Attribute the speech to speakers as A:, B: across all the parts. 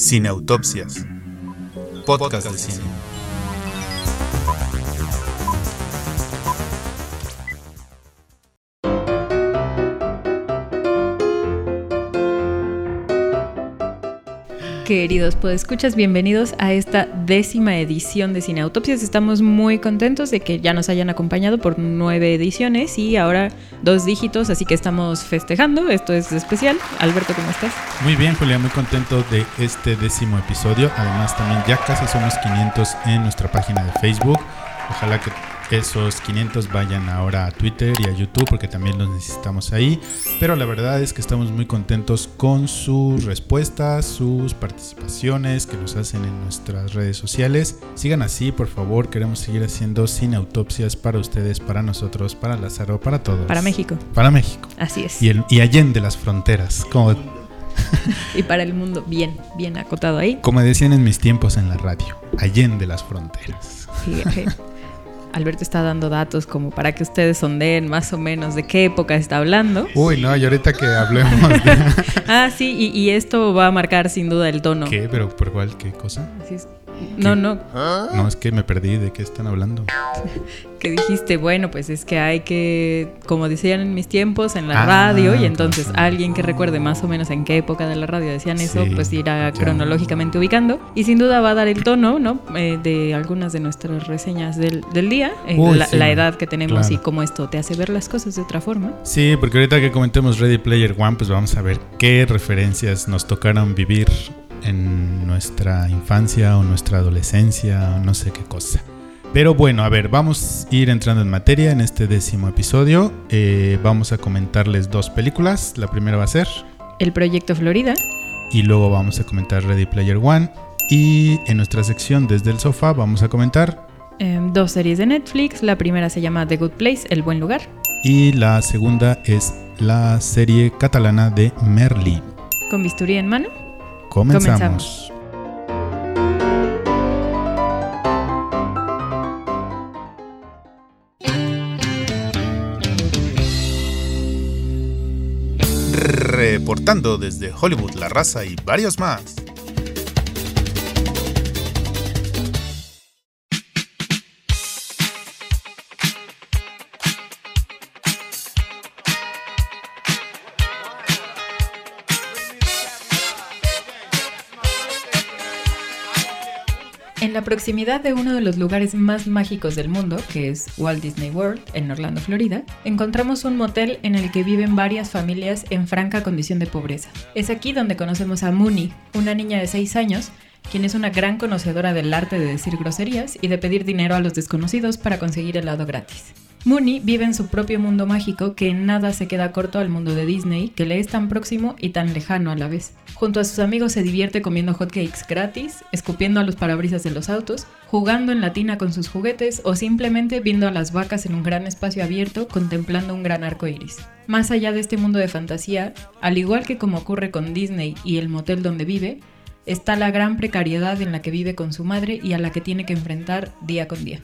A: Cineautopsias. Podcast de cine.
B: Queridos escuchas, bienvenidos a esta décima edición de Cine Autopsias. Estamos muy contentos de que ya nos hayan acompañado por nueve ediciones y ahora dos dígitos, así que estamos festejando. Esto es especial. Alberto, ¿cómo estás?
C: Muy bien, Julia, muy contento de este décimo episodio. Además, también ya casi somos 500 en nuestra página de Facebook. Ojalá que esos 500 vayan ahora a Twitter y a YouTube porque también los necesitamos ahí. Pero la verdad es que estamos muy contentos con sus respuestas, sus participaciones que nos hacen en nuestras redes sociales. Sigan así, por favor. Queremos seguir haciendo sin autopsias para ustedes, para nosotros, para Lázaro, para todos.
B: Para México.
C: Para México.
B: Así es.
C: Y, el, y allende las fronteras. Como
B: y para el mundo, bien, bien acotado ahí.
C: Como decían en mis tiempos en la radio, allende las fronteras.
B: Alberto está dando datos como para que ustedes sondeen más o menos de qué época está hablando.
C: Uy, no, y ahorita que hablemos de...
B: ah, sí, y, y, esto va a marcar sin duda el tono.
C: ¿Qué? ¿Pero por cuál? ¿Qué cosa?
B: Así es. No, no.
C: No, es que me perdí. ¿De qué están hablando?
B: que dijiste, bueno, pues es que hay que, como decían en mis tiempos, en la ah, radio, y entonces alguien que recuerde más o menos en qué época de la radio decían eso, pues irá cronológicamente ubicando. Y sin duda va a dar el tono, ¿no? Eh, de algunas de nuestras reseñas del, día, eh, la, edad que tenemos y cómo esto te hace ver las cosas de otra forma.
C: Sí, porque ahorita que comentemos Ready Player One, pues vamos a ver qué referencias nos tocaron vivir en nuestra infancia o nuestra adolescencia o no sé qué cosa. Pero bueno, a ver, vamos a ir entrando en materia en este décimo episodio. Eh, vamos a comentarles dos películas. La primera va a ser...
B: El Proyecto Florida.
C: Y luego vamos a comentar Ready Player One. Y en nuestra sección desde el sofá vamos a comentar...
B: Em, dos series de Netflix. La primera se llama The Good Place, El Buen Lugar.
C: Y la segunda es la serie catalana de Merly.
B: Con bisturí en mano.
C: Comenzamos.
A: Reportando desde Hollywood, La Raza y varios más.
B: Proximidad de uno de los lugares más mágicos del mundo, que es Walt Disney World, en Orlando, Florida, encontramos un motel en el que viven varias familias en franca condición de pobreza. Es aquí donde conocemos a Mooney, una niña de 6 años, quien es una gran conocedora del arte de decir groserías y de pedir dinero a los desconocidos para conseguir helado gratis. Mooney vive en su propio mundo mágico que en nada se queda corto al mundo de Disney, que le es tan próximo y tan lejano a la vez. Junto a sus amigos se divierte comiendo hotcakes gratis, escupiendo a los parabrisas de los autos, jugando en la tina con sus juguetes o simplemente viendo a las vacas en un gran espacio abierto contemplando un gran arco iris. Más allá de este mundo de fantasía, al igual que como ocurre con Disney y el motel donde vive, está la gran precariedad en la que vive con su madre y a la que tiene que enfrentar día con día.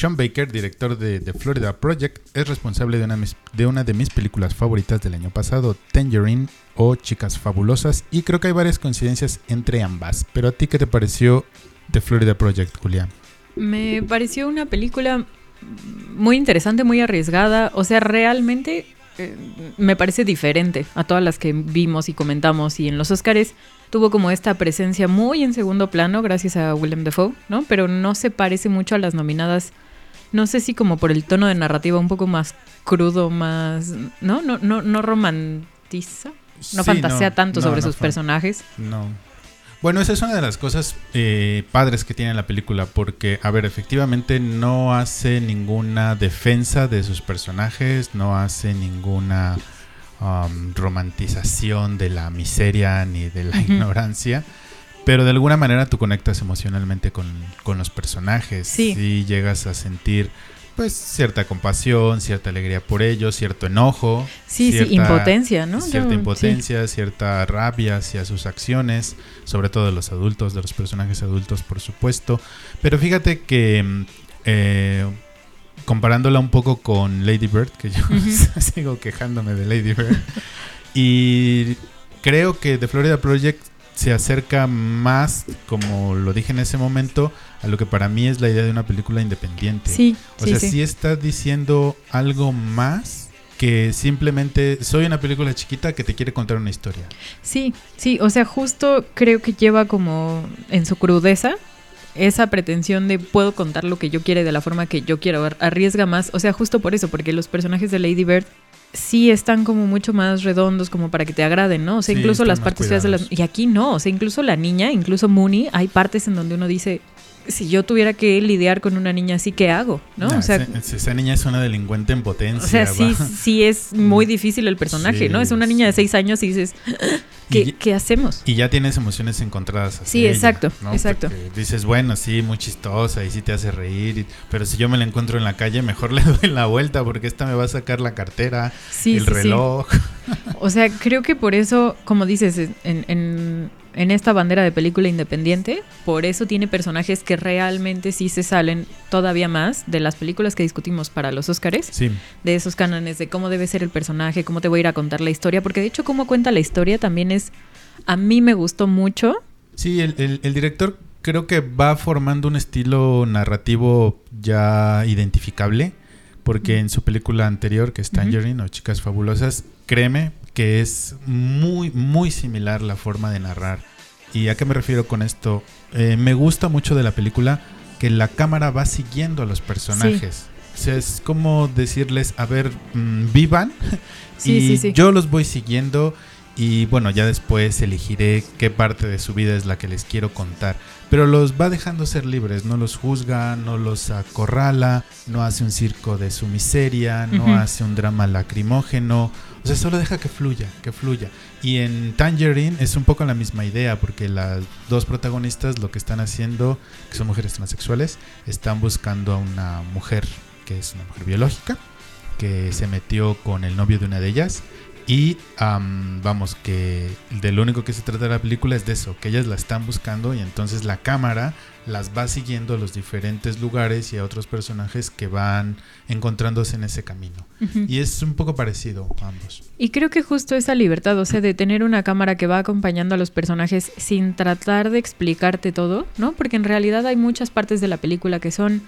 C: Sean Baker, director de The Florida Project, es responsable de una, de mis películas favoritas del año pasado, Tangerine o Chicas Fabulosas, y creo que hay varias coincidencias entre ambas. Pero a ti, ¿qué te pareció The Florida Project, Julián?
B: Me pareció una película muy interesante, muy arriesgada. O sea, realmente eh, me parece diferente a todas las que vimos y comentamos. Y en los Oscars tuvo como esta presencia muy en segundo plano gracias a Willem Dafoe, ¿no? Pero no se parece mucho a las nominadas no sé si como por el tono de narrativa un poco más crudo, más, ¿no? No, no, no romantiza, no fantasea tanto sobre sus personajes.
C: No. Bueno, esa es una de las cosas eh, padres que tiene la película, porque, a ver, efectivamente no hace ninguna defensa de sus personajes, no hace ninguna um, romantización de la miseria ni de la ignorancia. Pero de alguna manera tú conectas emocionalmente con, los personajes.
B: Sí.
C: llegas a sentir pues cierta compasión, cierta alegría por ellos, cierto enojo.
B: Sí, sí, impotencia, ¿no?
C: Cierta
B: Yo-
C: impotencia, cierta rabia hacia sus acciones, sobre todo de los adultos, de los personajes adultos, por supuesto. Pero fíjate que eh, comparándola un poco con Lady Bird, que yo sigo quejándome de Lady Bird, y creo que The Florida Project se acerca más, como lo dije en ese momento, a lo que para mí es la idea de una película independiente.
B: Sí,
C: O
B: sí,
C: sea,
B: sí.
C: sí está diciendo algo más que simplemente soy una película chiquita que te quiere contar una historia.
B: Sí, sí, o sea, justo creo que lleva como en su crudeza esa pretensión de puedo contar lo que yo quiera de la forma que yo quiero, ar- arriesga más, o sea, justo por eso, porque los personajes de Lady Bird sí están como mucho más redondos como para que te agraden, ¿no? O sea,
C: Sí,
B: incluso las partes feas de las... Y aquí no, o sea, incluso la niña, incluso Mooney, hay partes en donde uno dice, si yo tuviera que lidiar con una niña así, ¿qué hago? ¿no? O sea,
C: esa, esa niña es una delincuente en potencia.
B: o sea, sí,
C: va.
B: sí es muy difícil el personaje,
C: Sí,
B: ¿no? Es una niña de seis años y dices, ¿qué,
C: Y-
B: ¿qué hacemos?
C: Y ya tienes emociones encontradas. hacia
B: Sí,
C: ella,
B: exacto,
C: ¿no?
B: exacto.
C: Porque dices, bueno, sí, muy chistosa y sí te hace reír. y- pero si yo me la encuentro en la calle, mejor le doy la vuelta porque esta me va a sacar la cartera,
B: Sí,
C: el
B: sí, sí.
C: reloj.
B: O sea, creo que por eso, como dices, en, en, en esta bandera de película independiente, por eso tiene personajes que realmente sí se salen todavía más de las películas que discutimos para los Óscares,
C: Sí,
B: de esos cánones de cómo debe ser el personaje, cómo te voy a ir a contar la historia, porque de hecho cómo cuenta la historia también es, a mí me gustó mucho.
C: Sí, el, el- el director creo que va formando un estilo narrativo ya identificable, porque en su película anterior, que es. Tangerine o Chicas Fabulosas, créeme que es muy, muy similar la forma de narrar. ¿Y a qué me refiero con esto? Eh, me gusta mucho de la película que la cámara va siguiendo a los personajes. O sea, es como decirles, a ver, mm, vivan
B: Sí,
C: y
B: sí, sí.
C: yo los voy siguiendo y bueno, ya después elegiré qué parte de su vida es la que les quiero contar. Pero los va dejando ser libres, no los juzga, no los acorrala, no hace un circo de su miseria, no hace un drama lacrimógeno. O sea, solo deja que fluya, que fluya. Y en Tangerine es un poco la misma idea, porque las dos protagonistas lo que están haciendo, que son mujeres transexuales, están buscando a una mujer que es una mujer biológica, que se metió con el novio de una de ellas. Y am, vamos, que de lo único que se trata la película es de eso, que ellas la están buscando y entonces la cámara las va siguiendo a los diferentes lugares y a otros personajes que van encontrándose en ese camino. Y es un poco parecido a ambos.
B: Y creo que justo esa libertad, o sea, de tener una cámara que va acompañando a los personajes sin tratar de explicarte todo, ¿no? Porque en realidad hay muchas partes de la película que son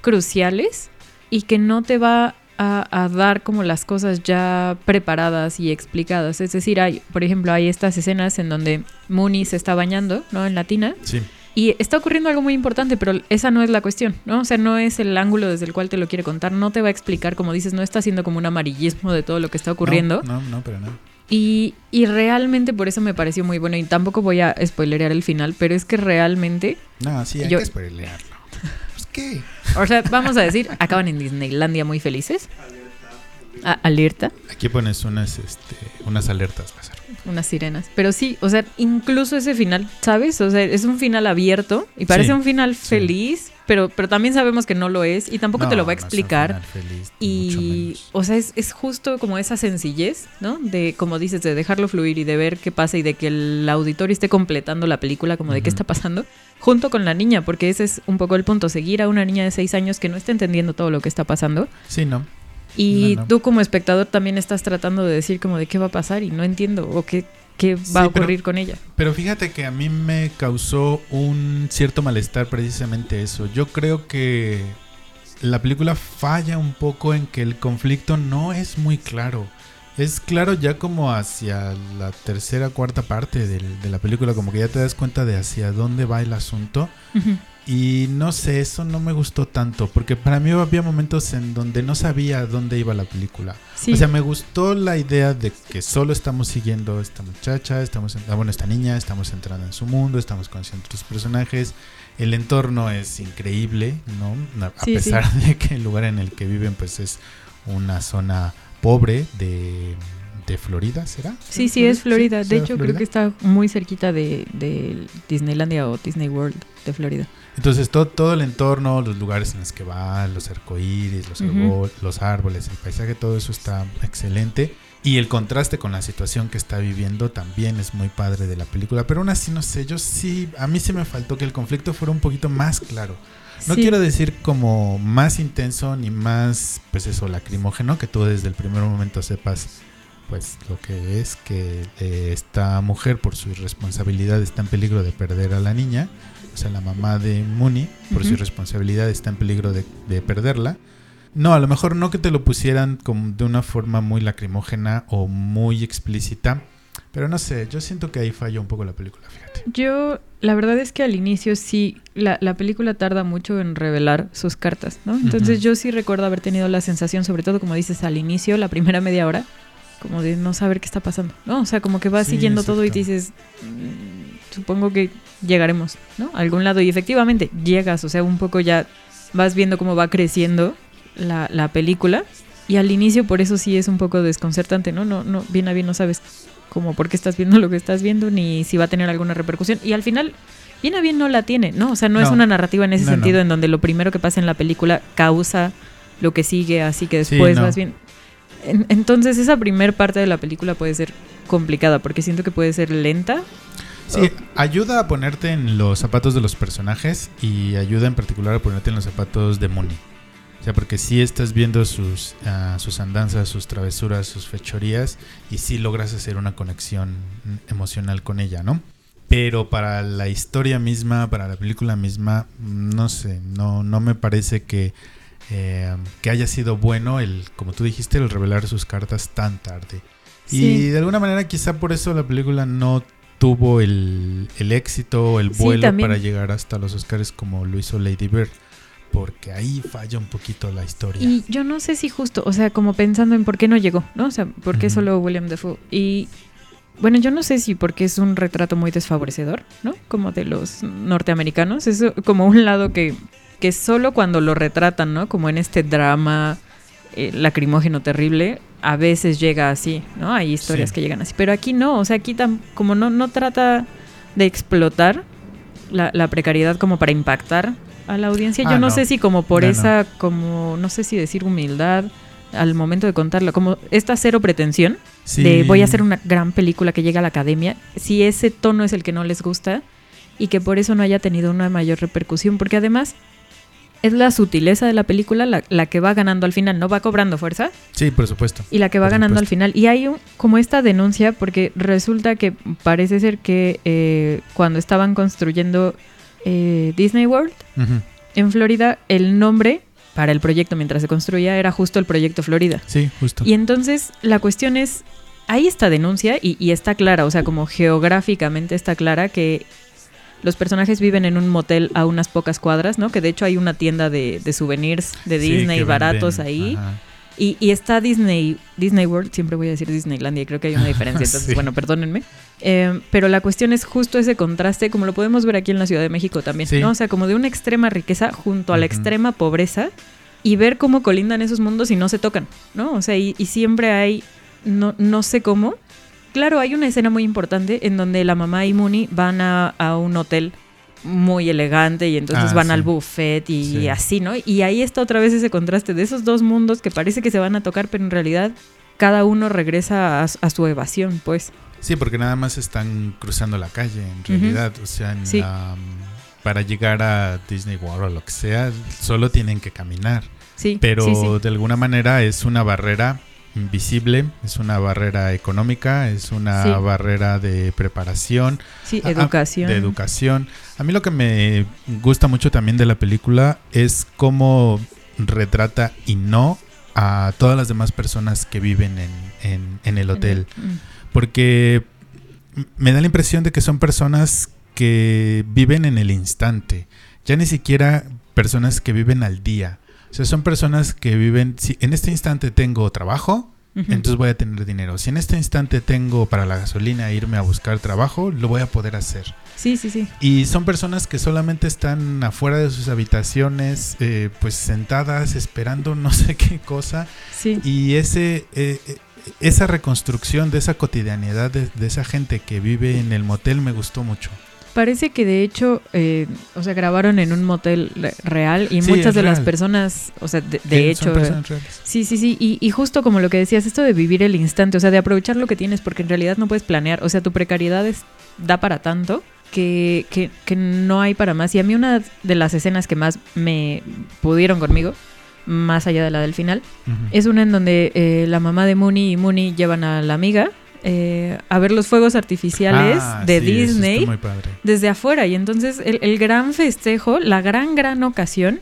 B: cruciales y que no te va a, a dar como las cosas ya preparadas y explicadas. Es decir, hay, por ejemplo, hay estas escenas en donde Mooney se está bañando, ¿no? En la tina.
C: Sí,
B: Y está ocurriendo algo muy importante, pero esa no es la cuestión, ¿no? O sea, no es el ángulo desde el cual te lo quiere contar, no te va a explicar, como dices, no está haciendo como un amarillismo de todo lo que está ocurriendo.
C: No, no, no, pero no.
B: Y, y realmente por eso me pareció muy bueno, y tampoco voy a spoilerear el final, pero es que realmente,
C: No, sí, hay
B: Yo-
C: que spoilearlo. Pues qué.
B: o sea, vamos a decir, acaban en Disneylandia muy felices. A- alerta,
C: Aquí pones unas, este, unas alertas, Lázaro.
B: unas sirenas. Pero sí, o sea, incluso ese final, ¿sabes? O sea, es un final abierto y parece
C: Sí,
B: un final
C: sí.
B: feliz, pero, pero también sabemos que no lo es y tampoco te lo va a
C: No, no es un
B: explicar.
C: final feliz,
B: Y, o sea, es, es justo como esa sencillez, ¿no? De, como dices, de dejarlo fluir y de ver qué pasa y de que el auditorio esté completando la película, como de qué está pasando, junto con la niña, porque ese es un poco el punto, seguir a una niña de seis años que no está entendiendo todo lo que está pasando.
C: Sí, no.
B: Y
C: No, no.
B: tú como espectador también estás tratando de decir como de qué va a pasar y no entiendo o qué, qué va
C: Sí,
B: a
C: pero-
B: ocurrir con ella.
C: Pero fíjate que a mí me causó un cierto malestar precisamente eso. Yo creo que la película falla un poco en que el conflicto no es muy claro. Es claro ya como hacia la tercera cuarta parte del- de la película, como que ya te das cuenta de hacia dónde va el asunto.
B: Ujú.
C: Y no sé, eso no me gustó tanto, porque para mí había momentos en donde no sabía dónde iba la película.
B: Sí.
C: O sea, me gustó la idea de que solo estamos siguiendo a esta muchacha, estamos, en- ah, bueno, esta niña, estamos entrando en su mundo, estamos conociendo otros personajes. El entorno es increíble, ¿no? A
B: Sí,
C: pesar de que el lugar en el que viven, pues es una zona pobre de, de Florida, ¿será?
B: Sí, sí, es Florida. De
C: ¿será
B: hecho,
C: Florida?
B: creo que está muy cerquita de, de Disneylandia o Disney World de Florida.
C: Entonces todo, todo el entorno, los lugares en los que va, los arcoíris, los,
B: Ujú.
C: arbol- los árboles, el paisaje, todo eso está excelente. Y el contraste con la situación que está viviendo también es muy padre de la película. Pero aún así, no sé, yo sí, a mí sí me faltó que el conflicto fuera un poquito más claro. No
B: Sí.
C: quiero decir como más intenso ni más, pues eso, lacrimógeno, que tú desde el primer momento sepas, pues lo que es que eh, esta mujer por su irresponsabilidad está en peligro de perder a la niña, o sea, la mamá de Mooney, por su
B: Ujú.
C: irresponsabilidad está en peligro de, de perderla. No, a lo mejor no que te lo pusieran como de una forma muy lacrimógena o muy explícita, pero no sé, yo siento que ahí falla un poco la película, fíjate.
B: Yo, la verdad es que al inicio sí, la, la película tarda mucho en revelar sus cartas, ¿no? Entonces yo sí recuerdo haber tenido la sensación, sobre todo como dices al inicio, la primera media hora, como de no saber qué está pasando, ¿no? O sea, como que vas
C: Sí,
B: siguiendo todo y
C: exacto.
B: dices, "Mm, supongo que llegaremos, ¿no? A algún lado y efectivamente llegas, o sea, un poco ya vas viendo cómo va creciendo la, la película y al inicio por eso sí es un poco desconcertante, ¿no? No, no, bien a bien no sabes como por qué estás viendo lo que estás viendo ni si va a tener alguna repercusión y al final bien a bien no la tiene, ¿no? O sea, no, es una narrativa en ese
C: No,
B: sentido
C: no.
B: en donde lo primero que pasa en la película causa lo que sigue, así que después
C: no.
B: vas bien. En- entonces esa primer parte de la película puede ser complicada porque siento que puede ser lenta.
C: Sí, ayuda a ponerte en los zapatos de los personajes y ayuda en particular a ponerte en los zapatos de Mooney. O sea, porque sí estás viendo sus, ah, sus andanzas, sus travesuras, sus fechorías y sí logras hacer una conexión emocional con ella, ¿no? Pero para la historia misma, para la película misma, no sé, no, no me parece que, eh, que haya sido bueno el, como tú dijiste, el revelar sus cartas tan tarde. Y de alguna manera quizá por eso la película no tuvo el, el éxito el vuelo para llegar hasta los Oscars como lo hizo Lady Bird. Porque ahí falla un poquito la historia.
B: Y yo no sé si justo, o sea, como pensando en por qué no llegó, ¿no? O sea, por qué solo William Defoe. Y bueno, yo no sé si porque es un retrato muy desfavorecedor, ¿no? Como de los norteamericanos. Es como un lado que, que solo cuando lo retratan, ¿no? Como en este drama eh, lacrimógeno terrible, a veces llega así, ¿no? Hay historias
C: Sí.
B: que llegan así. Pero aquí no, o sea, aquí tam- como no, no trata de explotar la, la precariedad como para impactar a la audiencia. Yo
C: Ah,
B: no,
C: no.
B: sé si como por
C: No, no.
B: esa, como, no sé si decir humildad al momento de contarlo, como esta cero pretensión
C: Sí.
B: de voy a hacer una gran película que llegue a la academia, si ese tono es el que no les gusta y que por eso no haya tenido una mayor repercusión, porque además es la sutileza de la película la, la que va ganando al final, no va cobrando fuerza
C: Sí, por supuesto.
B: y la que va ganando al final. Y hay un- como esta denuncia, porque resulta que parece ser que eh, cuando estaban construyendo eh, Disney World en Florida, el nombre para el proyecto mientras se construía era justo el proyecto Florida.
C: Sí, justo.
B: Y entonces la cuestión es, hay esta denuncia y, y está clara, o sea, como geográficamente está clara que los personajes viven en un motel a unas pocas cuadras, ¿no? Que de hecho hay una tienda de, de souvenirs de
C: Sí,
B: Disney
C: que
B: baratos
C: venden,
B: ahí.
C: ajá.
B: Y, y está Disney, Disney World, siempre voy a decir Disneylandia, y creo que hay una diferencia, entonces
C: Sí.
B: bueno, perdónenme. Eh, pero la cuestión es justo ese contraste, como lo podemos ver aquí en la Ciudad de México también,
C: Sí.
B: ¿no? O sea, como de una extrema riqueza junto a la extrema pobreza y ver cómo colindan esos mundos y no se tocan, ¿no? O sea, y, y siempre hay, no, no sé cómo. Claro, hay una escena muy importante en donde la mamá y Mooney van a, a un hotel muy elegante y entonces
C: Ah,
B: van
C: sí.
B: al buffet y
C: Sí.
B: así, ¿no? Y ahí está otra vez ese contraste de esos dos mundos que parece que se van a tocar, pero en realidad cada uno regresa a, a su evasión, pues.
C: Sí, porque nada más están cruzando la calle, en realidad. O sea, en
B: Sí.
C: la- para llegar a Disney World o lo que sea, solo tienen que caminar.
B: Sí,
C: Pero de alguna manera es una barrera invisible, es una barrera económica, es una
B: Sí.
C: barrera de preparación,
B: Sí,
C: Ah, ah,
B: educación.
C: de educación. A mí lo que me gusta mucho también de la película es cómo retrata y no a todas las demás personas que viven en, en- en el hotel.
B: Mm.
C: Porque me da la impresión de que son personas que viven en el instante. Ya ni siquiera personas que viven al día. O sea, son personas que viven, si en este instante tengo trabajo, entonces voy a tener dinero. Si en este instante tengo para la gasolina irme a buscar trabajo, lo voy a poder hacer.
B: Sí, sí, sí.
C: Y son personas que solamente están afuera de sus habitaciones, eh, pues sentadas, esperando no sé qué cosa.
B: Sí.
C: Y ese, eh, eh, esa reconstrucción de esa cotidianidad de, de esa gente que vive en el motel me gustó mucho.
B: Parece que de hecho, eh, o sea, grabaron en un motel re- real y
C: Sí,
B: muchas de las personas, o sea, de, de
C: Que
B: hecho,
C: son
B: sí, sí, sí, y, y justo como lo que decías, esto de vivir el instante, o sea, de aprovechar lo que tienes, porque en realidad no puedes planear, o sea, tu precariedad es, da para tanto que, que, que no hay para más. Y a mí una de las escenas que más me pudieron conmigo, más allá de la del final, es una en donde eh, la mamá de Mooney y Mooney llevan a la amiga eh, a ver los fuegos artificiales
C: Ah,
B: de
C: sí,
B: Disney desde afuera. Y entonces el, el gran festejo, la gran, gran ocasión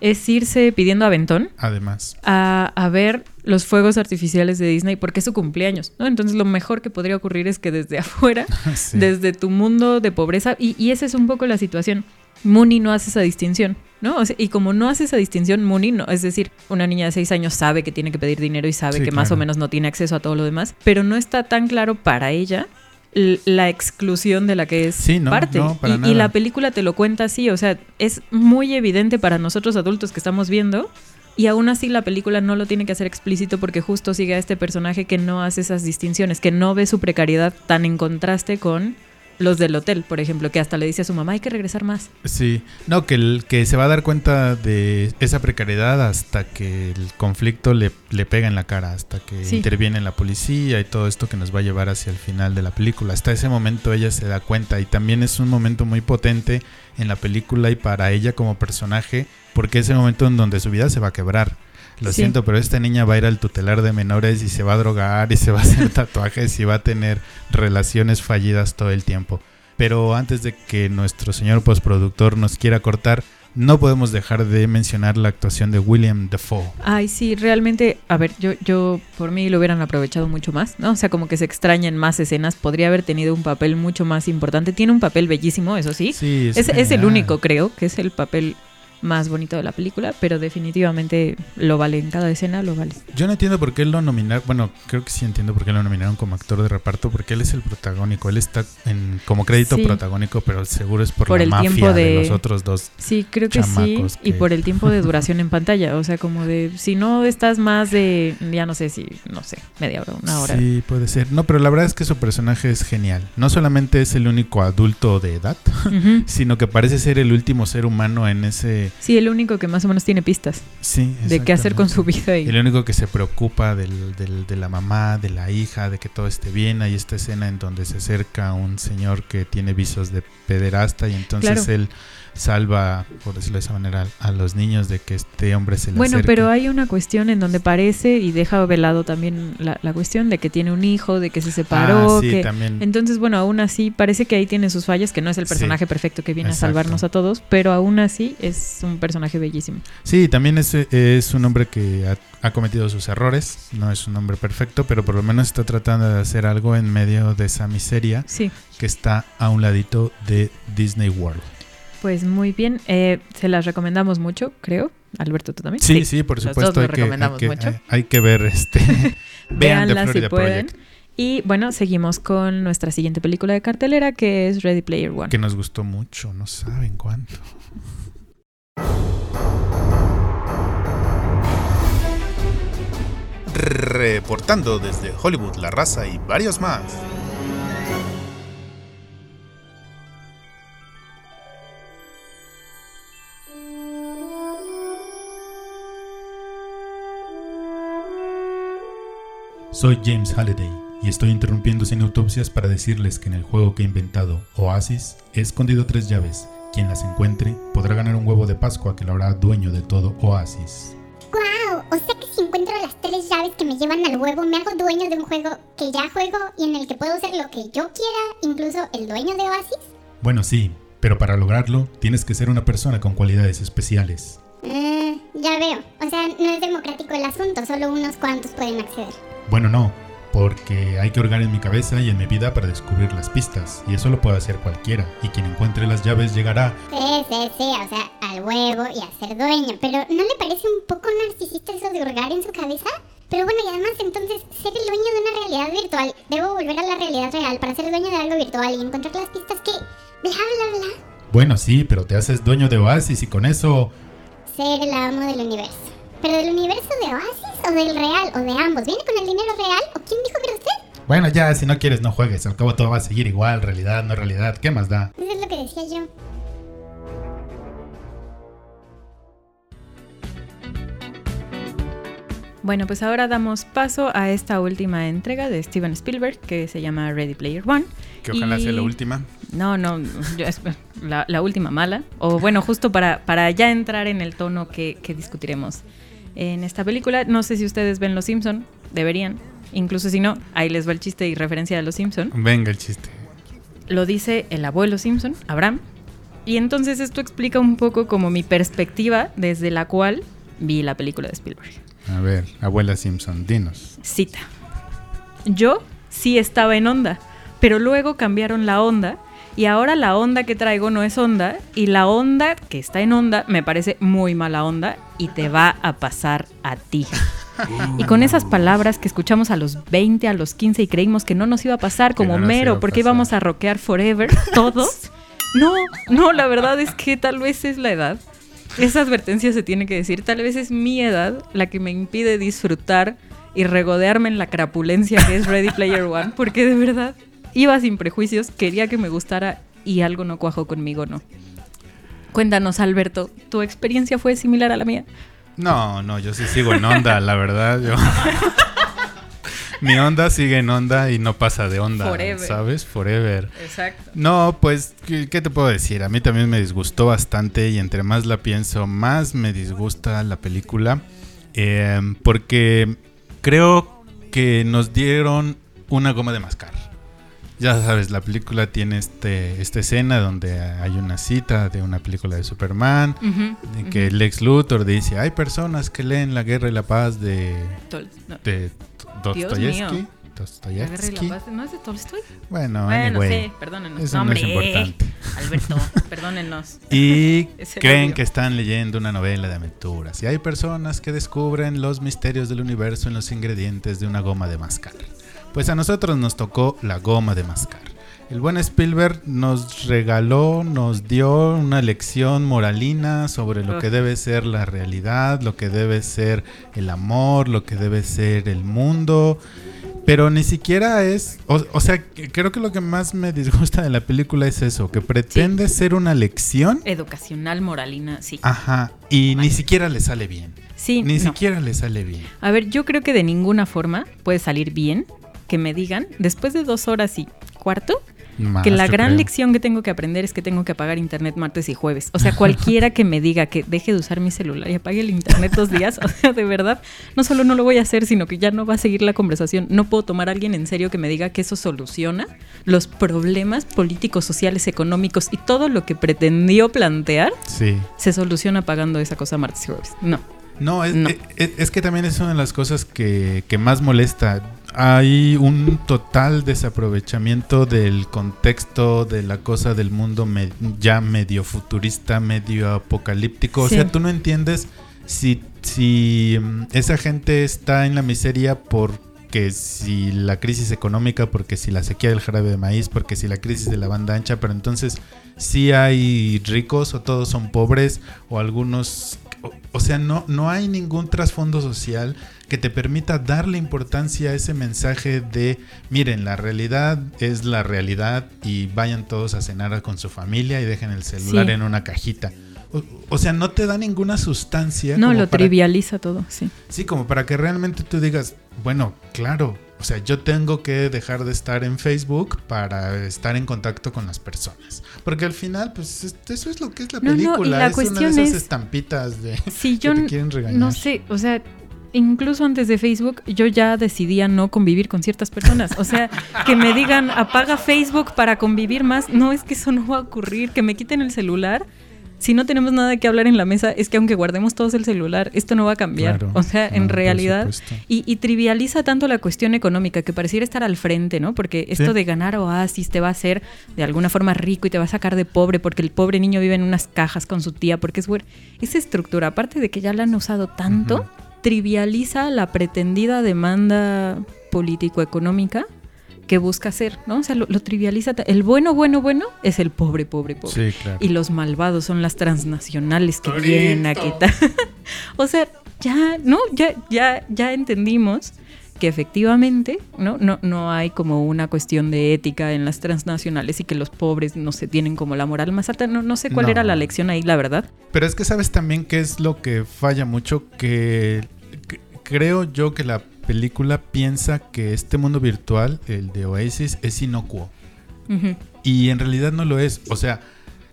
B: es irse pidiendo aventón
C: Además.
B: a, a ver los fuegos artificiales de Disney porque es su cumpleaños, ¿no? Entonces lo mejor que podría ocurrir es que desde afuera,
C: Sí.
B: desde tu mundo de pobreza, y, y esa es un poco la situación. Mooney no hace esa distinción, ¿no? O sea, y como no hace esa distinción, Mooney, no, es decir, una niña de seis años sabe que tiene que pedir dinero y sabe
C: Sí,
B: que más o menos no tiene acceso a todo lo demás, pero no está tan claro para ella la exclusión de la que es
C: Sí, no,
B: parte.
C: no,
B: y, y la película te lo cuenta así, o sea, es muy evidente para nosotros adultos que estamos viendo. Y aún así la película no lo tiene que hacer explícito porque justo sigue a este personaje que no hace esas distinciones, que no ve su precariedad tan en contraste con los del hotel, por ejemplo, que hasta le dice a su mamá, hay que regresar más.
C: Sí, no, que, el, que se va a dar cuenta de esa precariedad hasta que el conflicto le, le pega en la cara, hasta que
B: Sí.
C: interviene la policía y todo esto que nos va a llevar hacia el final de la película. Hasta ese momento ella se da cuenta y también es un momento muy potente en la película y para ella como personaje, porque es el momento en donde su vida se va a quebrar. Lo
B: Sí.
C: siento, pero esta niña va a ir al tutelar de menores y se va a drogar y se va a hacer tatuajes y va a tener relaciones fallidas todo el tiempo. Pero antes de que nuestro señor postproductor nos quiera cortar, no podemos dejar de mencionar la actuación de William Dafoe.
B: Ay, sí, realmente, a ver, yo, yo por mí lo hubieran aprovechado mucho más, ¿no? O sea, como que se extrañan más escenas, podría haber tenido un papel mucho más importante. Tiene un papel bellísimo, eso sí.
C: Sí,
B: Es, es el único, creo, que es el papel más bonito de la película, pero definitivamente lo vale en cada escena, lo vale.
C: Yo no entiendo por qué lo nominaron. Bueno, creo que sí entiendo por qué lo nominaron como actor de reparto, porque él es el protagónico. Él está en, como crédito
B: Sí.
C: protagónico, pero seguro es por,
B: Por
C: la
B: el
C: mafia
B: tiempo
C: de...
B: de-
C: los otros dos.
B: Sí, creo que sí. Y por el tiempo de duración en pantalla, o sea, como de, si no estás más de, ya no sé si, no sé, media hora, una hora.
C: Sí, puede ser. No, pero la verdad es que su personaje es genial. No solamente es el único adulto de edad, sino que parece ser el último ser humano en ese...
B: Sí, el único que más o menos tiene pistas
C: Sí,
B: de qué hacer con su vida. Y...
C: El único que se preocupa del, del- de la mamá, de la hija, de que todo esté bien. Hay esta escena en donde se acerca un señor que tiene visos de pederasta y entonces
B: Claro.
C: él salva, por decirlo de esa manera, a los niños de que este hombre se le
B: Bueno,
C: acerque.
B: pero hay una cuestión en donde parece y deja velado también la, la cuestión de que tiene un hijo, de que se separó,
C: Ah, sí,
B: que...
C: también.
B: Entonces, bueno, aún así parece que ahí tiene sus fallas, que no es el
C: Sí,
B: personaje perfecto que viene
C: exacto.
B: a salvarnos a todos, pero aún así es un personaje bellísimo.
C: Sí, también es, es un hombre que ha, ha cometido sus errores. No es un hombre perfecto, pero por lo menos está tratando de hacer algo en medio de esa miseria
B: Sí,
C: que está a un ladito de Disney World.
B: Pues muy bien. Eh, se las recomendamos mucho, creo. Alberto, ¿tú también?
C: Sí, sí, por supuesto. hay, que, hay, que,
B: mucho.
C: hay- hay que ver este. vean The
B: Véanla si
C: Florida
B: pueden.
C: Project,
B: Y bueno, seguimos con nuestra siguiente película de cartelera, que es Ready Player One.
C: que nos gustó mucho, no saben cuánto.
D: Reportando desde Hollywood, La Raza y varios más.
C: Soy James Halliday y estoy interrumpiendo sin autopsias para decirles que en el juego que he inventado, Oasis, he escondido tres llaves. Quien las encuentre podrá ganar un huevo de Pascua que lo hará dueño de todo Oasis.
E: ¡Guau! O sea que si encuentro las tres llaves que me llevan al huevo, me hago dueño de un juego que ya juego y en el que puedo hacer lo que yo quiera, incluso el dueño de Oasis.
C: Bueno, sí, pero para lograrlo tienes que ser una persona con cualidades especiales.
E: Mm, ya veo. O sea, no es democrático el asunto, solo unos cuantos pueden acceder.
C: Bueno, no, porque hay que hurgar en mi cabeza y en mi vida para descubrir las pistas, y eso lo puede hacer cualquiera, y quien encuentre las llaves llegará...
E: Sí, sí, sí, o sea, al huevo y a ser dueño. Pero ¿no le parece un poco narcisista eso de hurgar en su cabeza? Pero bueno, y además entonces, ser el dueño de una realidad virtual. Debo volver a la realidad real para ser dueño de algo virtual y encontrar las pistas que... Bla, bla, bla.
C: Bueno, sí, pero te haces dueño de Oasis y con eso...
E: Ser el amo del universo. ¿Pero del universo de Oasis o del real? ¿O de ambos? ¿Viene con el dinero real? ¿O quién dijo que era usted?
F: Bueno, ya, si no quieres, no juegues. Al cabo todo va a seguir igual, realidad, no realidad. ¿Qué más da?
E: Eso es lo que decía yo.
B: Bueno, pues ahora damos paso a esta última entrega de Steven Spielberg que se llama Ready Player One.
C: Que ojalá
B: Y-
C: sea la última.
B: No, no, yo- la, la última mala. O bueno, justo para, para ya entrar en el tono que, que discutiremos en esta película. No sé si ustedes ven Los Simpson, deberían. Incluso si no, ahí les va el chiste y referencia a Los Simpson.
C: Venga el chiste.
B: Lo dice el abuelo Simpson, Abraham. Y entonces esto explica un poco como mi perspectiva desde la cual vi la película de Spielberg.
F: A ver, abuela Simpson, dinos.
B: Cita. Yo sí estaba en onda, pero luego cambiaron la onda y ahora la onda que traigo no es onda y la onda que está en onda me parece muy mala onda y te va a pasar a ti. Y con esas palabras que escuchamos a los 20, a los 15 y creímos que no nos iba a pasar como
F: no
B: mero porque
F: pasar.
B: íbamos a rockear forever todos. No, no, la verdad es que tal vez es la edad. Esa advertencia se tiene que decir. Tal vez es mi edad la que me impide disfrutar y regodearme en la crapulencia que es Ready Player One, porque de verdad iba sin prejuicios, quería que me gustara y algo no cuajó conmigo, no. Cuéntanos, Alberto, ¿tu experiencia fue similar a la mía?
C: No, no, yo sí sigo en onda, la verdad. Yo... Mi onda sigue en onda y no pasa de onda,
B: Forever.
C: ¿sabes? Forever.
B: Exacto.
C: No, pues, ¿qué, qué te puedo decir? A mí también me disgustó bastante y entre más la pienso, más me disgusta la película. eh, porque creo que nos dieron una goma de mascar. Ya sabes, la película tiene este, esta escena donde hay una cita de una película de Superman, de que Lex Luthor dice, hay personas que leen La Guerra y la Paz de, de
B: Dios
C: Dostoyevsky.
B: mío. La guerra y
C: Dostoyevsky.
B: la paz, ¿no es de Tolstoy?
C: Bueno,
B: Bueno,
C: anyway.
B: sí, perdónenos.
C: Eso no
B: Hombre,
C: es importante.
B: Alberto, perdónenos.
C: Y creen
B: obvio.
C: que están leyendo una novela de aventuras. Y hay personas que descubren los misterios del universo en los ingredientes de una goma de mascar. Pues a nosotros nos tocó la goma de mascar. El buen Spielberg nos regaló, nos dio una lección moralina sobre lo que debe ser la realidad, lo que debe ser el amor, lo que debe ser el mundo. Pero ni siquiera es, o, o sea, creo que lo que más me disgusta de la película es eso, que pretende ser una lección,
B: Educacional, moralina, sí.
C: ajá, y ni siquiera le sale bien.
B: sí,
C: Ni
B: no.
C: siquiera le sale bien.
B: A ver, yo creo que de ninguna forma puede salir bien que me digan, después de dos horas y cuarto,
C: Más,
B: que la gran
C: creo.
B: lección que tengo que aprender es que tengo que apagar internet martes y jueves. O sea, cualquiera que me diga que deje de usar mi celular y apague el internet dos días, o sea, de verdad, no solo no lo voy a hacer, sino que ya no va a seguir la conversación. No puedo tomar a alguien en serio que me diga que eso soluciona los problemas políticos, sociales, económicos y todo lo que pretendió plantear
C: Sí.
B: se soluciona apagando esa cosa martes y jueves. No.
C: No, es,
B: No.
C: es- es que también es una de las cosas que, que más molesta. Hay un total desaprovechamiento del contexto de la cosa del mundo me- ya medio futurista, medio apocalíptico.
B: Sí.
C: O sea, tú no entiendes si, si mm, esa gente está en la miseria porque si la crisis económica, porque si la sequía del jarabe de maíz, porque si la crisis de la banda ancha, pero entonces si hay ricos o todos son pobres o algunos o, o sea, no, no hay ningún trasfondo social que te permita darle importancia a ese mensaje de, miren, la realidad es la realidad y vayan todos a cenar con su familia y dejen el celular
B: Sí.
C: en una cajita. O, o sea, no te da ninguna sustancia.
B: No, lo
C: para-
B: trivializa todo, sí.
C: Sí, como para que realmente tú digas, bueno, claro, o sea, yo tengo que dejar de estar en Facebook para estar en contacto con las personas. Porque al final, pues es- eso es lo que es la
B: No, no, y
C: película.
B: la
C: es una
B: cuestión
C: de esas
B: es-
C: estampitas de
B: Si
C: que
B: yo
C: te
B: n-
C: quieren regañar.
B: no sé, o sea, incluso antes de Facebook yo ya decidía no convivir con ciertas personas. O sea, que me digan apaga Facebook para convivir más, no es que eso no va a ocurrir, que me quiten el celular. Si no tenemos nada que hablar en la mesa, es que aunque guardemos todos el celular, esto no va a cambiar.
C: Claro.
B: O sea, en realidad, y, y trivializa tanto la cuestión económica que pareciera estar al frente, ¿no? Porque esto
C: Sí.
B: de ganar Oasis te va a hacer de alguna forma rico y te va a sacar de pobre porque el pobre niño vive en unas cajas con su tía porque es güey. Esa estructura, aparte de que ya la han usado tanto, trivializa la pretendida demanda político-económica que busca hacer, ¿no? O sea, lo, lo trivializa. El bueno, bueno, bueno es el pobre, pobre, pobre.
C: Sí, claro.
B: Y los malvados son las transnacionales que vienen a quitar. o sea, ya, no, ya, ya, ya entendimos que efectivamente ¿no? No, no hay como una cuestión de ética en las transnacionales y que los pobres no se tienen como la moral más alta. No, no sé cuál era la lección ahí, la verdad.
C: Pero es que sabes también qué es lo que falla mucho, que, creo yo que la película piensa que este mundo virtual, el de Oasis, es inocuo. Y en realidad no lo es. O sea,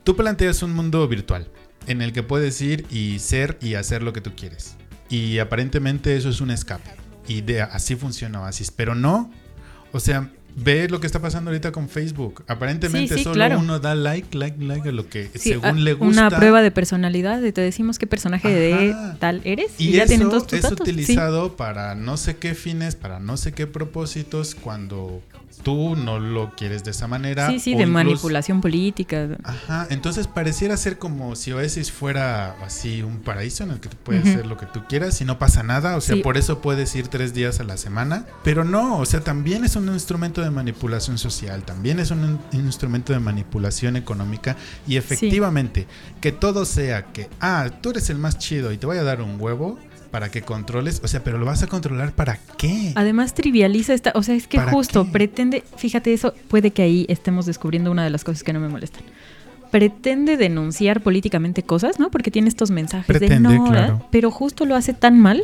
C: tú planteas un mundo virtual en el que puedes ir y ser y hacer lo que tú quieres. Y aparentemente eso es un escape. Y de, así funciona Oasis. Pero no. O sea, ve lo que está pasando ahorita con Facebook. Aparentemente solo uno da like, like, like a lo que según le gusta.
B: Una prueba de personalidad y te decimos qué personaje de tal eres.
C: Y, ya tienen todos tus es utilizado para no sé qué fines, para no sé qué propósitos cuando tú no lo quieres de esa manera.
B: Sí, sí, de manipulación política.
C: Ajá, entonces pareciera ser como si Oasis fuera así un paraíso en el que tú puedes hacer lo que tú quieras y no pasa nada, o sea, por eso puedes ir tres días a la semana, pero no, o sea, también es un instrumento de manipulación social, también es un, instrumento de manipulación económica y efectivamente que todo sea que, ah, tú eres el más chido y te voy a dar un huevo, para que controles, o sea, pero lo vas a controlar para qué?
B: Además trivializa esta, o sea, es que justo pretende, fíjate eso, puede que ahí estemos descubriendo una de las cosas que no me molestan. Pretende denunciar políticamente cosas, ¿no? Porque tiene estos mensajes de no, pero justo lo hace tan mal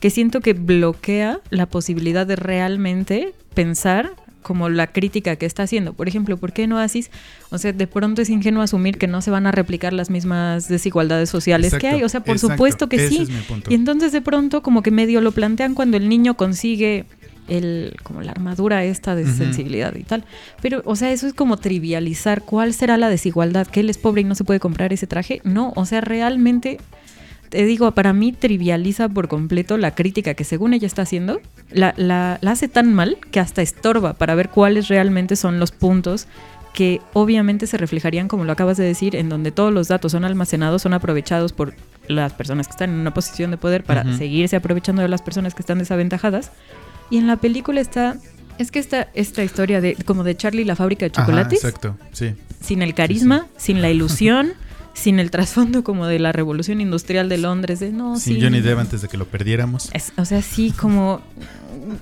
B: que siento que bloquea la posibilidad de realmente pensar como la crítica que está haciendo. Por ejemplo, ¿por qué no Oasis? O sea, de pronto es ingenuo asumir que no se van a replicar las mismas desigualdades sociales que hay. O sea, por supuesto que sí. y entonces de pronto como que medio lo plantean cuando el niño consigue el como la armadura esta de sensibilidad y tal. Pero, o sea, eso es como trivializar cuál será la desigualdad, que él es pobre y no se puede comprar ese traje. No, o sea, realmente te digo, para mí trivializa por completo la crítica que según ella está haciendo, la, la, hace tan mal que hasta estorba para ver cuáles realmente son los puntos que obviamente se reflejarían, como lo acabas de decir, en donde todos los datos son almacenados, son aprovechados por las personas que están en una posición de poder para seguirse aprovechando de las personas que están desaventajadas. Y en la película está es que esta, esta historia de como de Charlie la fábrica de chocolates.
C: exacto, sí.
B: Sin el carisma, sin la ilusión, sin el trasfondo como de la revolución industrial de Londres, de no,
C: sin Johnny Depp antes de que lo perdiéramos.
B: o sea, sí, como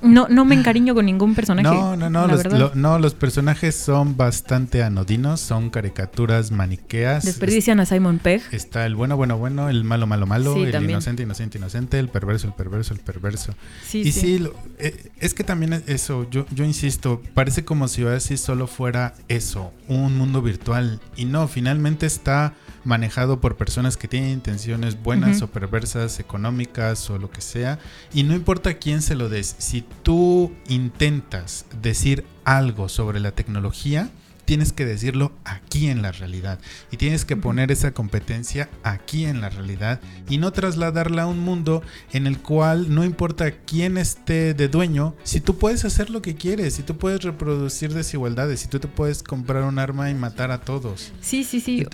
B: no, no me encariño con ningún personaje.
C: No, no, no, los, no, los personajes son bastante anodinos, son caricaturas maniqueas.
B: Desperdician a Simon Pegg.
C: Está el bueno, bueno, bueno, el malo, malo, malo, el inocente, inocente, inocente, el perverso, el perverso, el perverso. Sí, y sí, eh, es que también eso, yo, yo insisto, parece como si Oasis solo fuera eso, un mundo virtual. Y no, finalmente está manejado por personas que tienen intenciones buenas o perversas, económicas o lo que sea. Y no importa quién se lo des, si tú intentas decir algo sobre la tecnología, tienes que decirlo aquí en la realidad y tienes que poner esa competencia aquí en la realidad y no trasladarla a un mundo en el cual no importa quién esté de dueño, si tú puedes hacer lo que quieres, si tú puedes reproducir desigualdades, si tú te puedes comprar un arma y matar a todos.
B: Sí, sí, sí.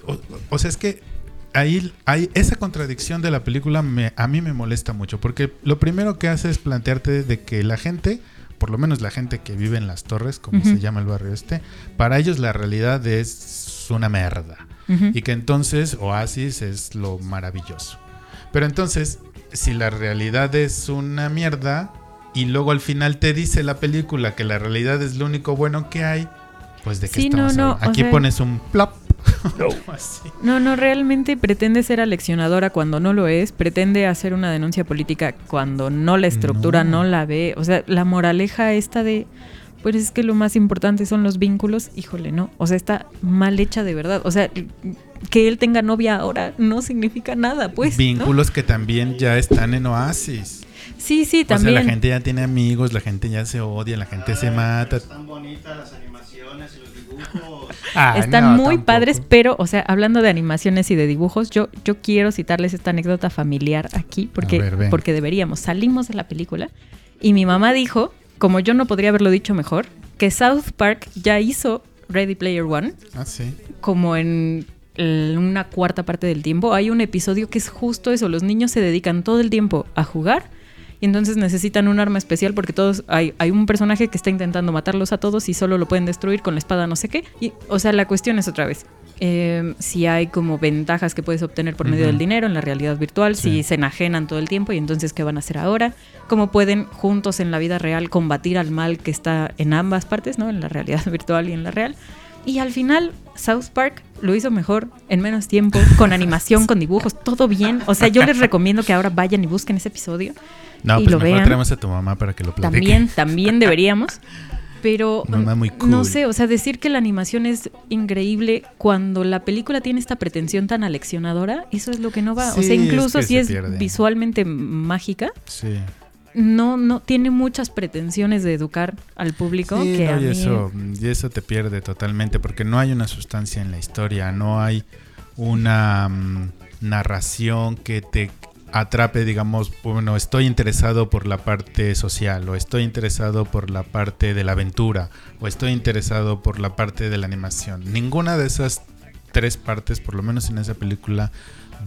C: O, sea, es que ahí hay esa contradicción de la película me, a mí me molesta mucho porque lo primero que hace es plantearte de que la gente por lo menos la gente que vive en las torres, como se llama el barrio este, para ellos la realidad es una merda. Y que entonces Oasis es lo maravilloso. Pero entonces, si la realidad es una mierda y luego al final te dice la película que la realidad es lo único bueno que hay, pues de qué estamos no, Aquí pones un plop
B: No, no, realmente pretende ser aleccionadora cuando no lo es, pretende hacer una denuncia política cuando no la estructura, no, la ve. O sea, la moraleja esta de, pues es que lo más importante son los vínculos, híjole, no. O sea, está mal hecha de verdad. O sea, que él tenga novia ahora no significa nada, pues.
C: Vínculos que también ya están en Oasis.
B: Sí, sí, también.
C: O sea, la gente ya tiene amigos, la gente ya se odia, la gente se mata.
G: Están bonitas las animaciones y los dibujos.
B: Ah, Están muy padres, pero, o sea, hablando de animaciones y de dibujos, yo, yo quiero citarles esta anécdota familiar aquí, porque, porque deberíamos. Salimos de la película y mi mamá dijo, como yo no podría haberlo dicho mejor, que South Park ya hizo Ready Player One.
C: Ah, sí.
B: Como en una cuarta parte del tiempo. Hay un episodio que es justo eso. Los niños se dedican todo el tiempo a jugar y entonces necesitan un arma especial porque todos hay, hay un personaje que está intentando matarlos a todos y solo lo pueden destruir con la espada no sé qué. Y, o sea, la cuestión es otra vez. eh, si hay como ventajas que puedes obtener por medio del dinero en la realidad virtual,
C: Sí.
B: si se enajenan todo el tiempo y entonces qué van a hacer ahora, cómo pueden juntos en la vida real combatir al mal que está en ambas partes, ¿no? En la realidad virtual y en la real. Y al final, South Park lo hizo mejor, en menos tiempo, con animación, con dibujos, todo bien. O sea, yo les recomiendo que ahora vayan y busquen ese episodio.
C: No,
B: y
C: pues
B: lo
C: mejor
B: vean.
C: traemos a tu mamá para que lo platique.
B: También, también deberíamos. Pero
C: Mamá muy cool.
B: no sé, o sea, decir que la animación es increíble cuando la película tiene esta pretensión tan aleccionadora, eso es lo que no va. o sea,
C: es
B: incluso
C: que
B: si
C: se
B: es
C: pierde.
B: visualmente mágica,
C: Sí.
B: no, no tiene muchas pretensiones de educar al público.
C: Sí,
B: que
C: no,
B: a
C: y, eso, y eso te pierde totalmente porque no hay una sustancia en la historia, no hay una mm, narración que te atrape, digamos, bueno, estoy interesado por la parte social o estoy interesado por la parte de la aventura o estoy interesado por la parte de la animación. Ninguna de esas tres partes, por lo menos en esa película,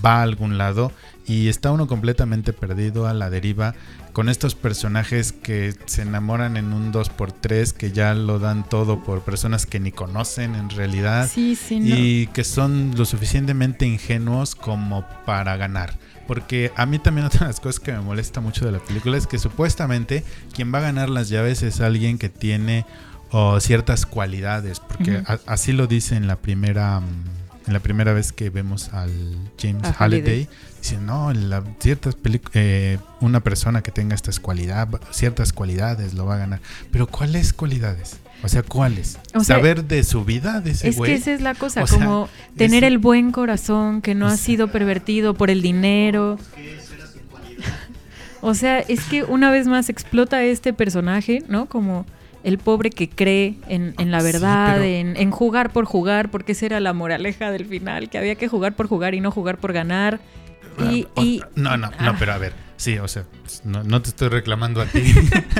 C: va a algún lado y está uno completamente perdido a la deriva con estos personajes que se enamoran en un 2x3 que ya lo dan todo por personas que ni conocen en realidad
B: Sí, sí, no.
C: y que son lo suficientemente ingenuos como para ganar. Porque a mí también otra de las cosas que me molesta mucho de la película es que supuestamente quien va a ganar las llaves es alguien que tiene oh, ciertas cualidades, porque a- así lo dice en la primera mm, en la primera vez que vemos al James
B: A
C: Halliday. Dice, no, la, ciertas eh, una persona que tenga estas cualidades, ciertas cualidades lo va a ganar. Pero ¿cuáles cualidades? O sea, ¿cuáles?
B: O sea,
C: Saber de su vida, de ese
B: Es
C: güey.
B: que esa es la cosa,
C: O sea,
B: como tener
C: es-
B: el buen corazón que no
C: o
B: ha
C: sea-
B: sido pervertido por el dinero. O sea, es que una vez más explota este personaje, ¿no? Como el pobre que cree en, en la
C: Sí,
B: verdad,
C: pero-
B: en, en jugar por jugar, porque esa era la moraleja del final, que había que jugar por jugar y no jugar por ganar. Y,
C: O-
B: y-
C: no, no, no,
B: ah.
C: pero a ver, sí, o sea, no, no te estoy reclamando a ti,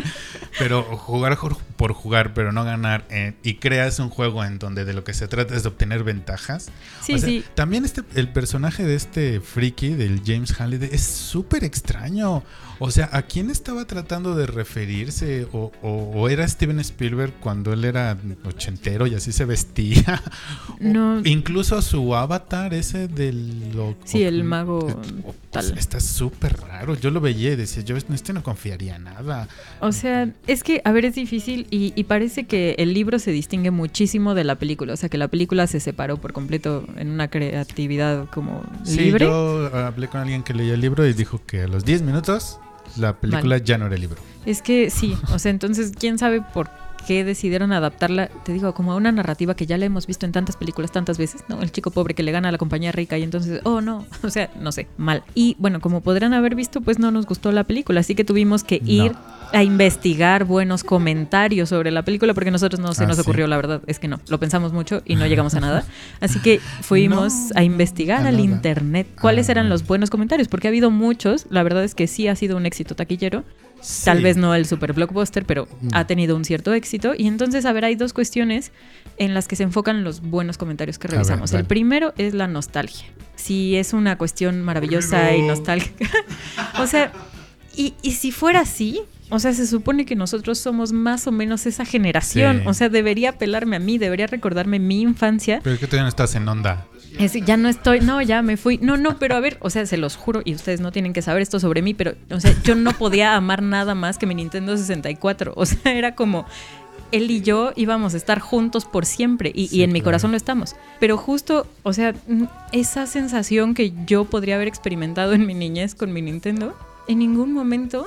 C: pero jugar por jugar, pero no ganar, eh, y creas un juego en donde de lo que se trata es de obtener ventajas.
B: sí,
C: O sea,
B: sí.
C: También este, el personaje de este friki, del James Halliday, es súper extraño. O sea, ¿a quién estaba tratando de referirse? ¿O, o- o era Steven Spielberg cuando él era ochentero y así se vestía? O
B: No.
C: incluso su avatar, ese del... lo-
B: Sí, el mago
C: o-
B: tal.
C: Está súper raro. Yo lo veía y decía, yo en este no confiaría nada.
B: O sea, es que, a ver, es difícil y, y parece que el libro se distingue muchísimo de la película. O sea, que la película se separó por completo en una creatividad como
C: Sí,
B: libre.
C: yo hablé con alguien que leía el libro y dijo que a los 10 minutos la película ya no era el libro.
B: Es que sí, o sea, entonces, ¿quién sabe por qué decidieron adaptarla? Te digo, como a una narrativa que ya la hemos visto en tantas películas tantas veces, ¿no? El chico pobre que le gana a la compañía rica y entonces, oh no, o sea, no sé, mal. Y bueno, como podrán haber visto, pues no nos gustó la película, así que tuvimos que
C: No.
B: ir a investigar buenos comentarios sobre la película porque nosotros no se
C: Ah,
B: nos
C: sí.
B: ocurrió, la verdad, es que no, lo pensamos mucho y no llegamos a nada. Así que fuimos
C: No,
B: a investigar al internet cuáles eran los buenos comentarios, porque ha habido muchos, la verdad es que sí ha sido un éxito taquillero. Tal vez no el super blockbuster, pero
C: Mm.
B: ha tenido un cierto éxito. Y entonces, a ver, hay dos cuestiones en las que se enfocan los buenos comentarios que revisamos. el primero es la nostalgia. Si es una cuestión maravillosa y nostálgica. o sea, y, y si fuera así, o sea, se supone que nosotros somos más o menos esa generación.
C: Sí.
B: O sea, debería apelarme a mí, debería recordarme mi infancia.
C: Pero es que todavía no estás en onda.
B: Es, ya no estoy, no, ya me fui. No, no, pero a ver, o sea, se los juro, y ustedes no tienen que saber esto sobre mí, pero, o sea, yo no podía amar nada más que mi Nintendo 64. O sea, era como, él y yo íbamos a estar juntos por siempre, y, en mi corazón lo estamos. Pero justo, o sea, esa sensación que yo podría haber experimentado en mi niñez con mi Nintendo, en ningún momento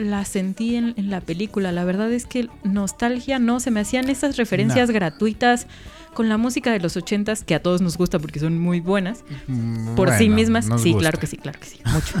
B: la sentí en, en la película. La verdad es que nostalgia no, se me hacían esas referencias
C: No.
B: gratuitas con la música de los ochentas que a todos nos gusta porque son muy buenas por sí mismas. Sí,
C: gusta.
B: claro que sí, claro que sí, mucho.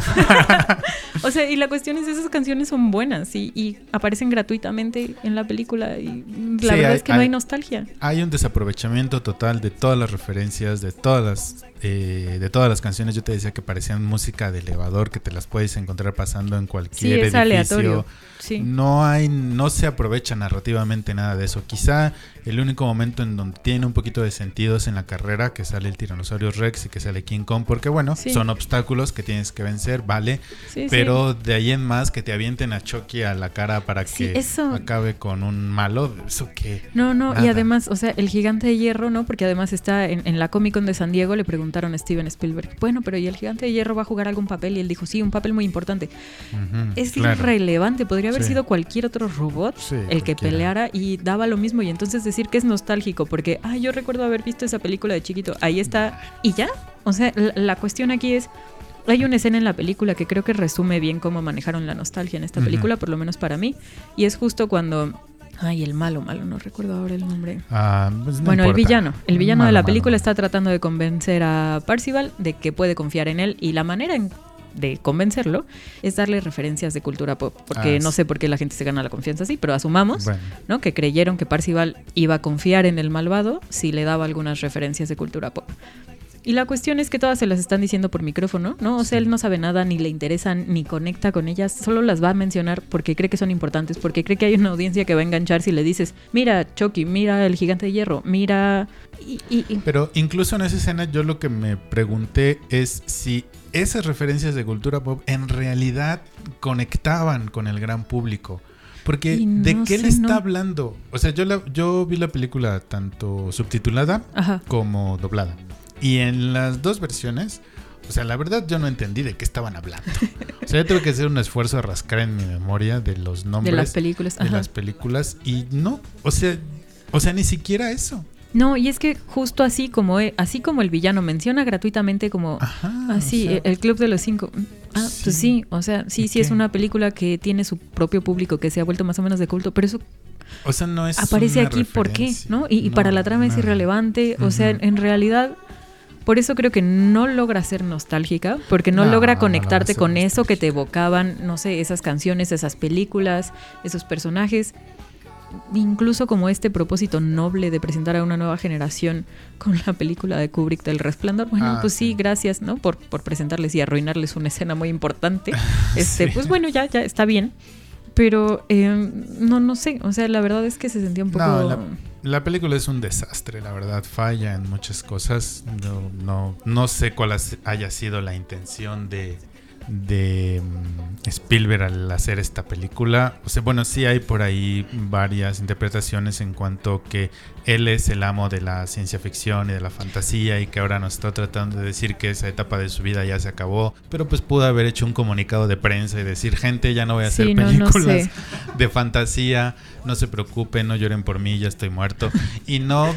B: o sea, y la cuestión es esas canciones son buenas y, y aparecen gratuitamente en la película y la
C: Sí,
B: verdad
C: hay-
B: es que no
C: hay-
B: hay nostalgia.
C: Hay un desaprovechamiento total de todas las referencias, de todas las, eh, de todas las canciones. Yo te decía que parecían música de elevador, que te las puedes encontrar pasando en
B: Sí,
C: cualquier
B: es
C: edificio.
B: aleatorio. Sí.
C: No hay, no se aprovecha narrativamente nada de eso. Quizá el único momento en donde tiene tiene un poquito de sentidos en la carrera, que sale el tiranosaurio Rex y que sale King Kong, porque bueno,
B: Sí.
C: son obstáculos que tienes que vencer, vale,
B: Sí, sí.
C: pero de ahí en más que te avienten a Chucky a la cara para que
B: eso-
C: acabe con un malo, eso que...
B: No, no, y además, o sea, el gigante de hierro, ¿no? Porque además está en, en la Comic Con de San Diego, le preguntaron a Steven Spielberg, bueno, pero ¿y el gigante de hierro va a jugar algún papel? Y él dijo, sí, un papel muy importante. Es
C: claro.
B: irrelevante, podría haber sido cualquier otro robot el que peleara y daba lo mismo. Y entonces decir que es nostálgico, porque, yo recuerdo haber visto esa película de chiquito, ahí está, y ya. O sea, la, la cuestión aquí es, hay una escena en la película que creo que resume bien cómo manejaron la nostalgia en esta película, por lo menos para mí, y es justo cuando... Ay, el malo, malo, no recuerdo ahora el nombre.
C: Ah, pues no
B: bueno, el villano. El villano de la película
C: malo.
B: está tratando de convencer a Parcival de que puede confiar en él y la manera en- de convencerlo es darle referencias de cultura pop. Porque
C: Ah,
B: no sé por qué la gente se gana la confianza así, pero asumamos
C: Bueno,
B: ¿no? que creyeron que Parcival iba a confiar en el malvado si le daba algunas referencias de cultura pop. Y la cuestión es que todas se las están diciendo por micrófono, ¿no? O sea, él no sabe nada, ni le interesan, ni conecta con ellas, solo las va a mencionar porque cree que son importantes, porque cree que hay una audiencia que va a enganchar si le dices, mira Chucky, mira el gigante de hierro, mira... Y, y- y-
C: Pero incluso en esa escena yo lo que me pregunté es si esas referencias de cultura pop en realidad conectaban con el gran público. Porque ¿de qué
B: sé,
C: le está
B: no.
C: hablando? O sea, yo, la- yo vi la película tanto subtitulada
B: Ajá.
C: como doblada. Y en las dos versiones, o sea, la verdad yo no entendí de qué estaban hablando. O sea, yo tuve que hacer un esfuerzo a rascar en mi memoria de los
B: De
C: nombres
B: las películas.
C: de las películas y no, o sea, o sea, ni siquiera eso.
B: No, y es que justo así como, e- así como el villano menciona gratuitamente como...
C: Ajá.
B: Así,
C: o sea,
B: Ah, el Club de los Cinco. Ah,
C: Sí.
B: pues sí, o sea, sí,
C: ¿Y
B: sí es una película que tiene su propio público, que se ha vuelto más o menos de culto, pero eso
C: O sea, no es
B: aparece aquí, ¿por qué? ¿No? Y, y para la trama es irrelevante, o sea, en realidad, por eso creo que no logra ser nostálgica, porque no,
C: No,
B: logra conectarte con eso que te evocaban, no sé, esas canciones, esas películas, esos personajes. Incluso como este propósito noble de presentar a una nueva generación con la película de Kubrick del Resplandor. Bueno,
C: Ah,
B: pues sí, gracias, ¿no? Por, por presentarles y arruinarles una escena muy importante. Este,
C: Sí.
B: pues bueno, ya, ya está bien. Pero eh, no, no sé. O sea, la verdad es que se sentía un poco.
C: No, la, la película es un desastre, la verdad, falla en muchas cosas. No, no, no sé cuál haya sido la intención de, de mm, Spielberg al hacer esta película. O sea, bueno, sí hay por ahí varias interpretaciones en cuanto que él es el amo de la ciencia ficción y de la fantasía y que ahora nos está tratando de decir que esa etapa de su vida ya se acabó. Pero pues pudo haber hecho un comunicado de prensa y decir, gente, ya no voy a hacer
B: Sí, no, no
C: películas
B: sé.
C: de fantasía, no se preocupen, no lloren por mí, ya estoy muerto. Y no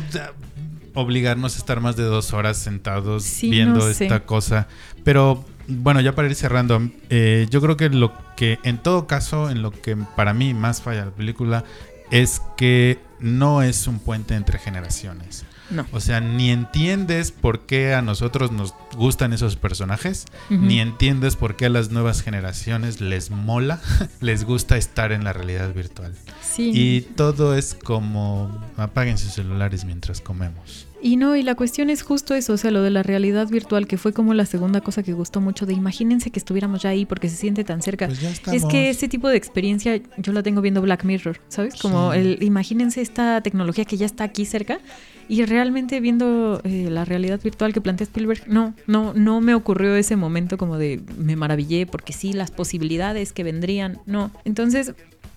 C: obligarnos a estar más de dos horas sentados
B: Sí,
C: viendo
B: no sé.
C: esta cosa. Pero bueno, ya para ir cerrando, eh, yo creo que lo que en todo caso, en lo que para mí más falla la película, es que no es un puente entre generaciones.
B: No.
C: O sea, ni entiendes por qué a nosotros nos gustan esos personajes, ni entiendes por qué a las nuevas generaciones les mola, les gusta estar en la realidad virtual.
B: Sí.
C: Y todo es como apaguen sus celulares mientras comemos.
B: Y no, y la cuestión es justo eso, o sea, lo de la realidad virtual, que fue como la segunda cosa que gustó mucho, de imagínense que estuviéramos ya ahí porque se siente tan cerca.
C: Pues ya
B: es que ese tipo de experiencia yo la tengo viendo Black Mirror, ¿sabes? Como
C: Sí.
B: el, imagínense esta tecnología que ya está aquí cerca y realmente viendo eh, la realidad virtual que plantea Spielberg, no, no, no me ocurrió ese momento como de me maravillé porque sí, las posibilidades que vendrían, no. Entonces,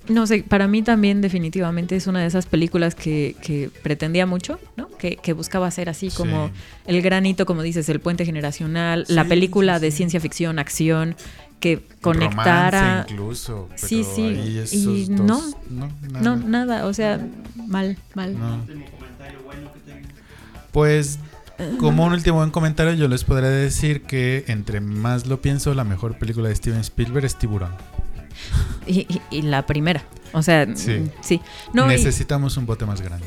B: no sé, para mí también definitivamente es una de esas películas que, que pretendía mucho, ¿no? Que, que buscaba hacer así como
C: Sí.
B: el granito, como dices, el puente generacional,
C: Sí,
B: la película
C: sí,
B: de
C: sí.
B: ciencia ficción, acción, que
C: Romance
B: conectara...
C: incluso. pero
B: Sí, sí,
C: ahí
B: y
C: esos
B: no,
C: dos, no, nada.
B: No, nada, o sea, mal, mal.
C: No.
G: Último comentario bueno que tenga.
C: Pues como un último buen comentario yo les podré decir que entre más lo pienso la mejor película de Steven Spielberg es Tiburón.
B: Y, y- y la primera, o sea,
C: Sí.
B: sí. No, y-
C: Necesitamos un bote más grande.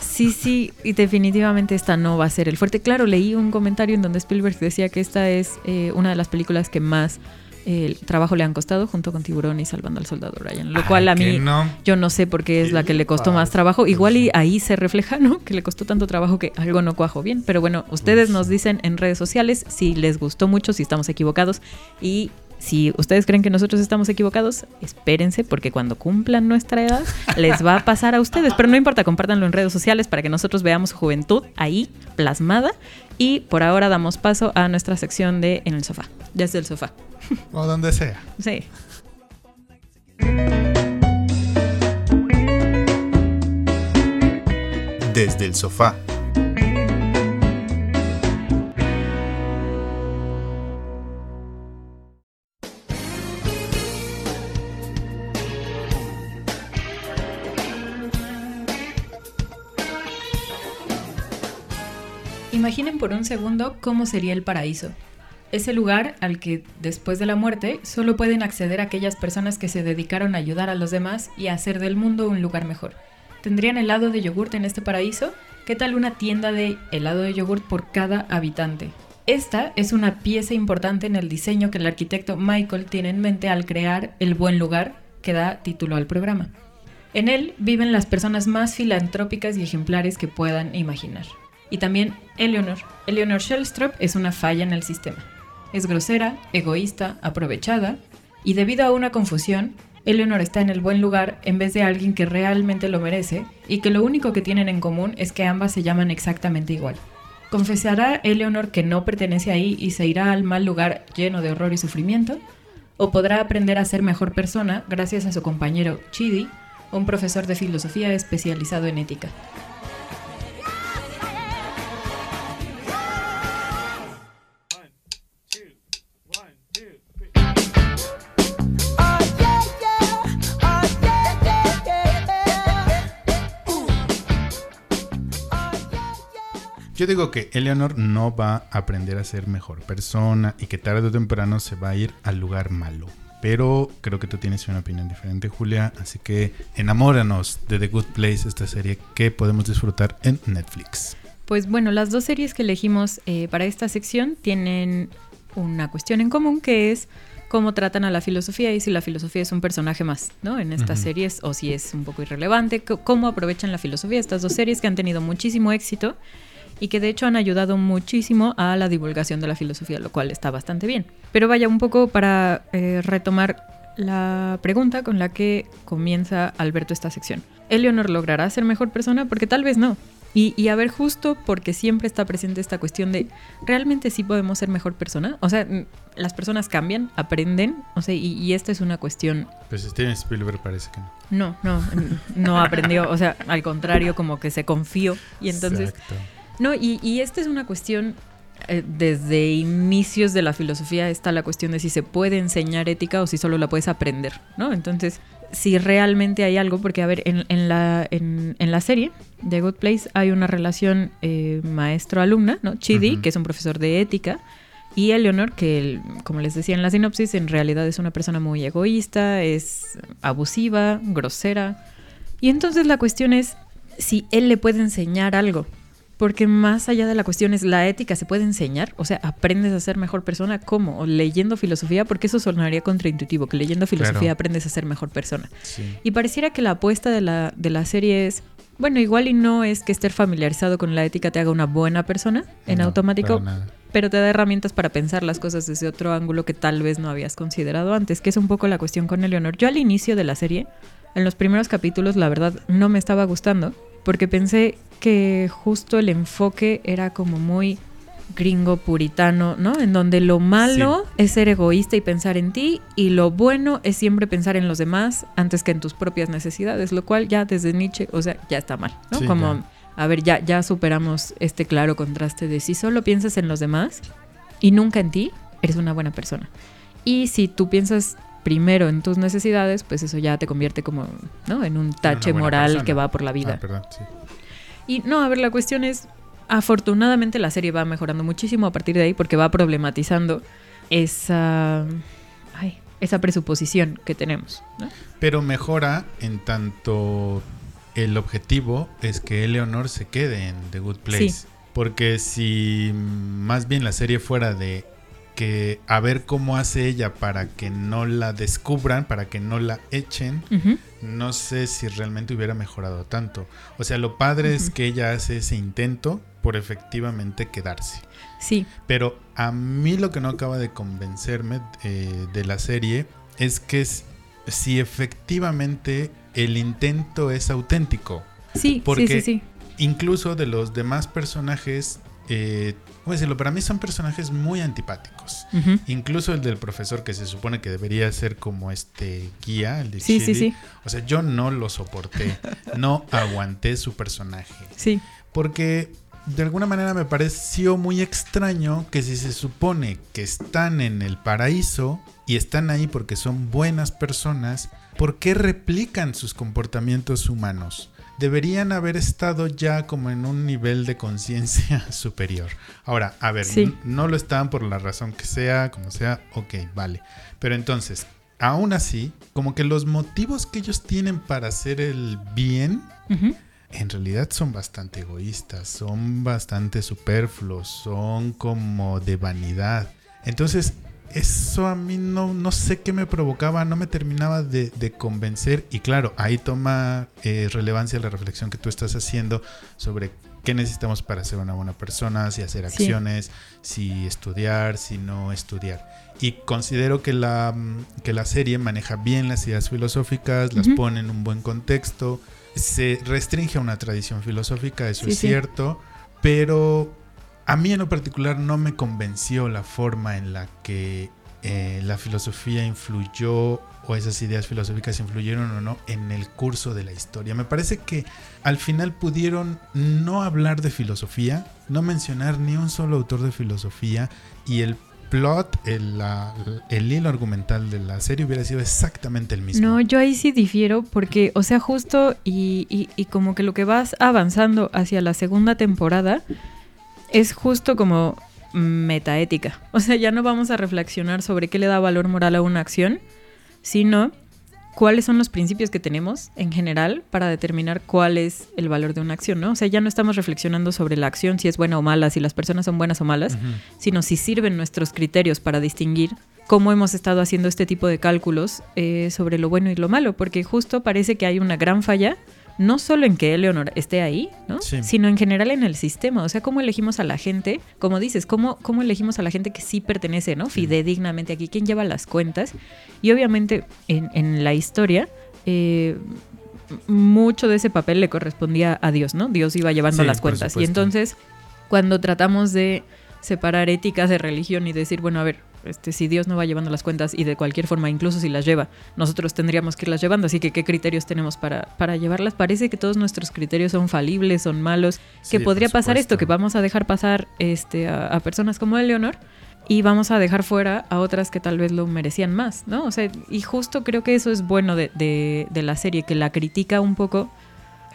B: sí, sí, y definitivamente esta no va a ser el fuerte. Claro, leí un comentario en donde Spielberg decía que esta es eh, una de las películas que más eh, el trabajo le han costado, junto con Tiburón y Salvando al Soldado Ryan. Lo cual a mí...
C: no.
B: Yo no sé por qué es la que le costó más trabajo. Igual y ahí se refleja, ¿no? Que le costó tanto trabajo que algo no cuajó bien. Pero bueno, ustedes nos dicen en redes sociales si les gustó mucho, si estamos equivocados. Y si ustedes creen que nosotros estamos equivocados, espérense porque cuando cumplan nuestra edad les va a pasar a ustedes. Pero no importa, compártanlo en redes sociales para que nosotros veamos su juventud ahí plasmada. Y por ahora damos paso a nuestra sección de En el sofá, desde el sofá.
C: O donde sea.
B: Sí.
F: Desde el sofá.
B: Imaginen por un segundo cómo sería el paraíso. Ese lugar al que después de la muerte solo pueden acceder aquellas personas que se dedicaron a ayudar a los demás y a hacer del mundo un lugar mejor. ¿Tendrían helado de yogurt en este paraíso? ¿Qué tal una tienda de helado de yogurt por cada habitante? Esta es una pieza importante en el diseño que el arquitecto Michael tiene en mente al crear El Buen Lugar, que da título al programa. En él viven las personas más filantrópicas y ejemplares que puedan imaginar y también Eleanor. Eleanor Shellstrop es una falla en el sistema. Es grosera, egoísta, aprovechada, y debido a una confusión, Eleanor está en el buen lugar en vez de alguien que realmente lo merece y que lo único que tienen en común es que ambas se llaman exactamente igual. ¿Confesará Eleanor que no pertenece ahí y se irá al mal lugar lleno de horror y sufrimiento? ¿O podrá aprender a ser mejor persona gracias a su compañero Chidi, un profesor de filosofía especializado en ética?
C: Yo digo que Eleanor no va a aprender a ser mejor persona y que tarde o temprano se va a ir al lugar malo. Pero creo que tú tienes una opinión diferente, Julia. Así que enamóranos de The Good Place, esta serie que podemos disfrutar en Netflix.
B: Pues bueno, las dos series que elegimos eh, para esta sección tienen una cuestión en común que es cómo tratan a la filosofía y si la filosofía es un personaje más, ¿no? En estas series o si es un poco irrelevante, cómo aprovechan la filosofía. Estas dos series que han tenido muchísimo éxito y que de hecho han ayudado muchísimo a la divulgación de la filosofía, lo cual está bastante bien. Pero vaya un poco para eh, retomar la pregunta con la que comienza Alberto esta sección. ¿Eleonor logrará ser mejor persona? Porque tal vez no. Y, a ver, justo porque siempre está presente esta cuestión de, ¿realmente sí podemos ser mejor persona? O sea, las personas cambian, aprenden, o sea, y, esta es una cuestión...
C: Pues Steven Spielberg parece que no.
B: No, no, no aprendió, o sea, al contrario, como que se confió y entonces... Exacto no, y, y esta es una cuestión eh, desde inicios de la filosofía está la cuestión de si se puede enseñar ética o si solo la puedes aprender, ¿no? Entonces, si realmente hay algo, porque a ver, en, en la, en, en, la serie de Good Place hay una relación eh, maestro-alumna, ¿no? Chidi, que es un profesor de ética, y Eleanor, que como les decía en la sinopsis, en realidad es una persona muy egoísta, es abusiva, grosera. Y entonces la cuestión es si él le puede enseñar algo porque más allá de la cuestión es la ética se puede enseñar, o sea, aprendes a ser mejor persona, ¿cómo? O leyendo filosofía, porque eso sonaría contraintuitivo, que leyendo filosofía aprendes a ser mejor persona. Y pareciera que la apuesta de la, de la serie es, bueno, igual y no es que estar familiarizado con la ética te haga una buena persona en automático, pero te da herramientas para pensar las cosas desde otro ángulo que tal vez no habías considerado antes, que es un poco la cuestión con Eleonor. Yo al inicio de la serie, en los primeros capítulos, la verdad, no me estaba gustando, porque pensé que justo el enfoque era como muy gringo puritano, ¿no? En donde lo malo es ser egoísta y pensar en ti y lo bueno es siempre pensar en los demás antes que en tus propias necesidades, lo cual ya desde Nietzsche, o sea, ya está mal, ¿no? como, a ver, ya, ya superamos este claro contraste de si solo piensas en los demás y nunca en ti, eres una buena persona. Y si tú piensas primero en tus necesidades, pues eso ya te convierte como, ¿no? En un tache moral que va por la vida. Ah, sí. Y no, a ver, la cuestión es, afortunadamente la serie va mejorando muchísimo a partir de ahí porque va problematizando esa, esa presuposición que tenemos.
C: Pero mejora en tanto el objetivo es que Eleonor se quede en The Good Place. Porque si más bien la serie fuera de que a ver cómo hace ella para que no la descubran, para que no la echen, no sé si realmente hubiera mejorado tanto. O sea, lo padre es que ella hace ese intento por efectivamente quedarse.
B: Sí.
C: Pero a mí lo que no acaba de convencerme eh, de la serie es que si efectivamente el intento es auténtico.
B: Sí,
C: porque
B: sí, sí, sí.
C: Incluso de los demás personajes, eh, ¿cómo decirlo? Para mí son personajes muy antipáticos. Incluso el del profesor que se supone que debería ser como este guía, el de
B: Sí, sí, sí.
C: O sea, yo no lo soporté. No aguanté su personaje.
B: Sí.
C: Porque de alguna manera me pareció muy extraño que si se supone que están en el paraíso y están ahí porque son buenas personas, ¿por qué replican sus comportamientos humanos? Deberían haber estado ya como en un nivel de conciencia superior. Ahora, a ver,
B: Sí.
C: no lo están por la razón que sea, como sea, ok, vale. Pero entonces, aún así, como que los motivos que ellos tienen para hacer el bien en realidad son bastante egoístas, son bastante superfluos, son como de vanidad. Entonces, eso a mí no, no sé qué me provocaba, no me terminaba de, de convencer. Y claro, ahí toma eh, relevancia la reflexión que tú estás haciendo sobre qué necesitamos para ser una buena persona, si hacer
B: Sí.
C: acciones, si estudiar, si no estudiar. Y considero que la, mm, que la serie maneja bien las ideas filosóficas, las pone en un buen contexto, se restringe a una tradición filosófica, eso
B: Sí,
C: es
B: sí.
C: cierto, pero a mí en lo particular no me convenció la forma en la que eh, la filosofía influyó o esas ideas filosóficas influyeron o no en el curso de la historia. Me parece que al final pudieron no hablar de filosofía, no mencionar ni un solo autor de filosofía y el plot, el, el hilo argumental de la serie hubiera sido exactamente el mismo.
B: No, yo ahí sí difiero porque, o sea, justo y- y como que lo que vas avanzando hacia la segunda temporada es justo como metaética. O sea, ya no vamos a reflexionar sobre qué le da valor moral a una acción, sino cuáles son los principios que tenemos en general para determinar cuál es el valor de una acción, ¿no? O sea, ya no estamos reflexionando sobre la acción, si es buena o mala, si las personas son buenas o malas, sino si sirven nuestros criterios para distinguir cómo hemos estado haciendo este tipo de cálculos eh, sobre lo bueno y lo malo, porque justo parece que hay una gran falla, no solo en que Eleonor esté ahí, ¿no?
C: Sí.
B: sino en general en el sistema, o sea, cómo elegimos a la gente, como dices, cómo, cómo elegimos a la gente que sí pertenece, ¿no? Fidedignamente aquí, quién lleva las cuentas, y obviamente en, en la historia... eh, mucho de ese papel le correspondía a Dios, ¿no? Dios iba llevando
C: Sí,
B: las cuentas. Y entonces, cuando tratamos de separar éticas de religión y decir, bueno, a ver, este, si Dios no va llevando las cuentas y de cualquier forma, incluso si las lleva, nosotros tendríamos que irlas llevando. Así que, ¿qué criterios tenemos para, para llevarlas? Parece que todos nuestros criterios son falibles, son malos. Que
C: Sí,
B: podría pasar esto, que vamos a dejar pasar este, a, a personas como Eleonor y vamos a dejar fuera a otras que tal vez lo merecían más, ¿no? O sea, y justo creo que eso es bueno de, de- de la serie, que la critica un poco